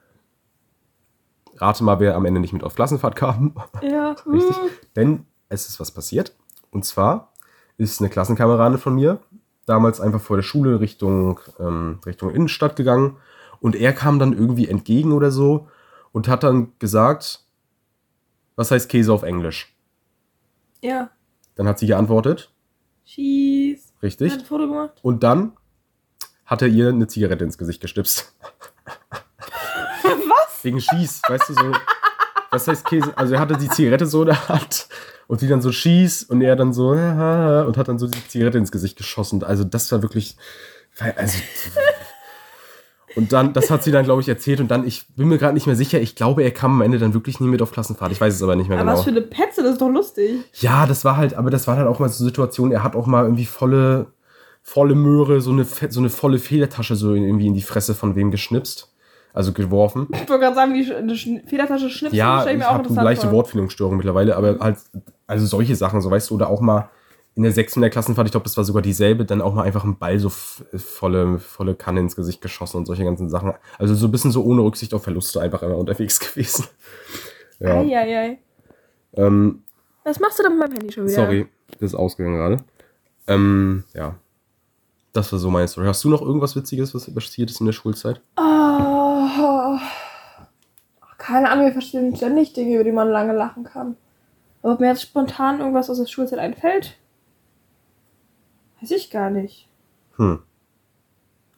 Speaker 1: Rate mal, wer am Ende nicht mit auf Klassenfahrt kam.
Speaker 2: Ja.
Speaker 1: Richtig.
Speaker 2: Mhm.
Speaker 1: Denn es ist was passiert. Und zwar ist eine Klassenkameradin von mir damals einfach vor der Schule Richtung, ähm, Richtung Innenstadt gegangen. Und er kam dann irgendwie entgegen oder so und hat dann gesagt, was heißt Käse auf Englisch?
Speaker 2: Ja.
Speaker 1: Dann hat sie geantwortet,
Speaker 2: Schieß.
Speaker 1: richtig.
Speaker 2: Hat ein Foto gemacht.
Speaker 1: Und dann hat er ihr eine Zigarette ins Gesicht gestipst.
Speaker 2: Was?
Speaker 1: Wegen Schieß, weißt du, so. Was heißt Käse? Also er hatte die Zigarette so in der Hand und die dann so Schieß und er dann so und hat dann so die Zigarette ins Gesicht geschossen. Also das war wirklich. Also, und dann, das hat sie dann, glaube ich, erzählt und dann, ich bin mir gerade nicht mehr sicher, ich glaube, er kam am Ende dann wirklich nie mit auf Klassenfahrt. Ich weiß es aber nicht mehr
Speaker 2: Aber
Speaker 1: genau.
Speaker 2: was für eine Petze, das ist doch lustig.
Speaker 1: Ja, das war halt, aber das war halt auch mal so eine Situation, er hat auch mal irgendwie volle, volle Möhre, so eine, so eine volle Federtasche so irgendwie in die Fresse von wem geschnipst. Also geworfen.
Speaker 2: Ich wollte gerade sagen, wie eine Sch- Federtasche schnipsen,
Speaker 1: Ja, ich
Speaker 2: mir auch
Speaker 1: habe eine leichte
Speaker 2: vor.
Speaker 1: Wortfindungsstörung mittlerweile, aber halt, also solche Sachen, so weißt du, oder auch mal in der sechsten der Klassenfahrt, ich glaube, das war sogar dieselbe, dann auch mal einfach einen Ball so volle, volle Kanne ins Gesicht geschossen und solche ganzen Sachen. Also so ein bisschen so ohne Rücksicht auf Verluste einfach immer unterwegs gewesen. Ja.
Speaker 2: Eieiei.
Speaker 1: Ähm,
Speaker 2: Was machst du denn mit meinem Handy schon wieder?
Speaker 1: sorry, das ist ausgegangen gerade. Ähm, ja. Das war so meine Story. Hast du noch irgendwas Witziges, was passiert ist in der Schulzeit?
Speaker 2: Oh. Keine Ahnung, wir verstehen ständig Dinge, über die man lange lachen kann. Aber ob mir jetzt spontan irgendwas aus der Schulzeit einfällt, weiß ich gar nicht.
Speaker 1: Hm.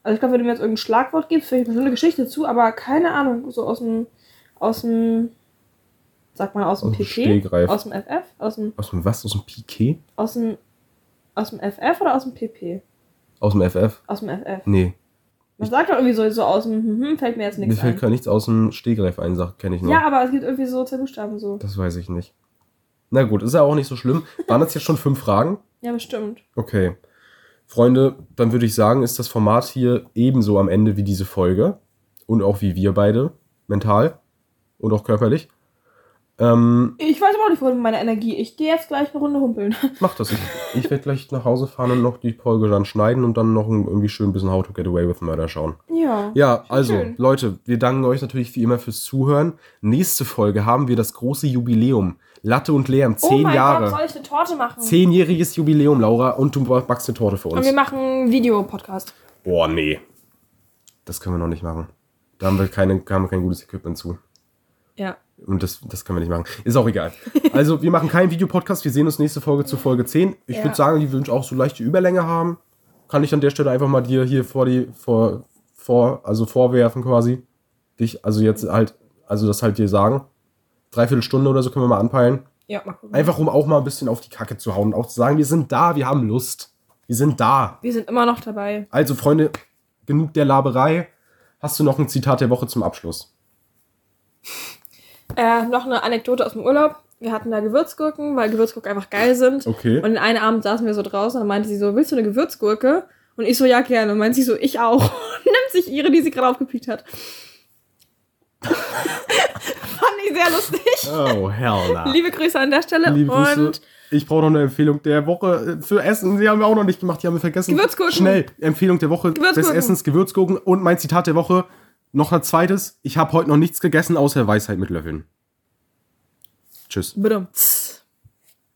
Speaker 2: Also ich glaube, wenn du mir jetzt irgendein Schlagwort gibst, vielleicht eine Geschichte zu, aber keine Ahnung, so aus dem, aus dem, sag mal, aus dem
Speaker 1: Aus dem
Speaker 2: PP,
Speaker 1: Stehgreif.
Speaker 2: aus dem FF, aus dem,
Speaker 1: Aus dem was? Aus dem Piquet?
Speaker 2: aus dem, aus dem FF oder aus dem PP?
Speaker 1: Aus dem FF?
Speaker 2: Aus dem FF.
Speaker 1: Nee.
Speaker 2: Man sagt doch irgendwie so, so aus dem, hm, hm, fällt mir jetzt
Speaker 1: Mir
Speaker 2: nichts
Speaker 1: fällt
Speaker 2: ein.
Speaker 1: gar nichts aus dem Stehgreif ein, sag- kenne ich nur.
Speaker 2: Ja, aber es gibt irgendwie so zwei Buchstaben so.
Speaker 1: Das weiß ich nicht. Na gut, ist ja auch nicht so schlimm. Waren das jetzt schon fünf Fragen?
Speaker 2: Ja, bestimmt.
Speaker 1: Okay. Freunde, dann würde ich sagen, ist das Format hier ebenso am Ende wie diese Folge. Und auch wie wir beide. Mental. Und auch körperlich. Ähm,
Speaker 2: Ich weiß aber auch nicht, wohin mit meiner Energie. Ich gehe jetzt gleich eine Runde humpeln.
Speaker 1: mach das. Ich, ich werde gleich nach Hause fahren und noch die Folge dann schneiden und dann noch ein- irgendwie schön ein bisschen How to Get Away with Murder schauen.
Speaker 2: Ja.
Speaker 1: Ja, also,
Speaker 2: schön.
Speaker 1: Leute, wir danken euch natürlich wie immer fürs Zuhören. Nächste Folge haben wir das große Jubiläum. Latte und Lärm,
Speaker 2: oh
Speaker 1: zehn
Speaker 2: mein
Speaker 1: Jahre.
Speaker 2: Gott, soll ich eine Torte machen?
Speaker 1: Zehnjähriges Jubiläum, Laura, und du backst eine Torte für
Speaker 2: Und
Speaker 1: uns.
Speaker 2: wir machen einen Videopodcast.
Speaker 1: Boah, nee. Das können wir noch nicht machen. Da haben wir, keine, haben wir kein gutes Equipment zu.
Speaker 2: Ja.
Speaker 1: Und das, das können wir nicht machen. Ist auch egal. Also, wir machen keinen Videopodcast. Wir sehen uns nächste Folge zu Folge 10. Ich
Speaker 2: Ja.
Speaker 1: würde sagen, die wünschen auch so leichte Überlänge haben. Kann ich an der Stelle einfach mal dir hier vor die, vor, vor, also vorwerfen quasi. Dich, also jetzt halt, also das halt dir sagen. Dreiviertel Stunde oder so können wir mal anpeilen.
Speaker 2: Ja, mal gucken.
Speaker 1: Einfach um auch mal ein bisschen auf die Kacke zu hauen und auch zu sagen, wir sind da, wir haben Lust. Wir sind da.
Speaker 2: Wir sind immer noch dabei.
Speaker 1: Also, Freunde, genug der Laberei. Hast du noch ein Zitat der Woche zum Abschluss?
Speaker 2: Äh, noch eine Anekdote aus dem Urlaub. Wir hatten da Gewürzgurken, weil Gewürzgurken einfach geil sind.
Speaker 1: Okay.
Speaker 2: Und den einen Abend saßen wir so draußen und meinte sie so, willst du eine Gewürzgurke? Und ich so, ja, gerne. Und meinte sie so, ich auch. Und nimmt sich ihre, die sie gerade aufgepickt hat. Fand ich sehr lustig.
Speaker 1: Oh, hell nah.
Speaker 2: Liebe Grüße an der Stelle.
Speaker 1: Liebe Grüße.
Speaker 2: Und
Speaker 1: Ich brauche noch eine Empfehlung der Woche äh, für Essen. Die haben wir auch noch nicht gemacht. Die haben wir vergessen.
Speaker 2: Gewürzgurken.
Speaker 1: Schnell. Empfehlung der Woche des. Essens, Gewürzgurken. Und mein Zitat der Woche. Noch ein zweites. Ich habe heute noch nichts gegessen, außer Weisheit mit Löffeln. Tschüss.
Speaker 2: bitte.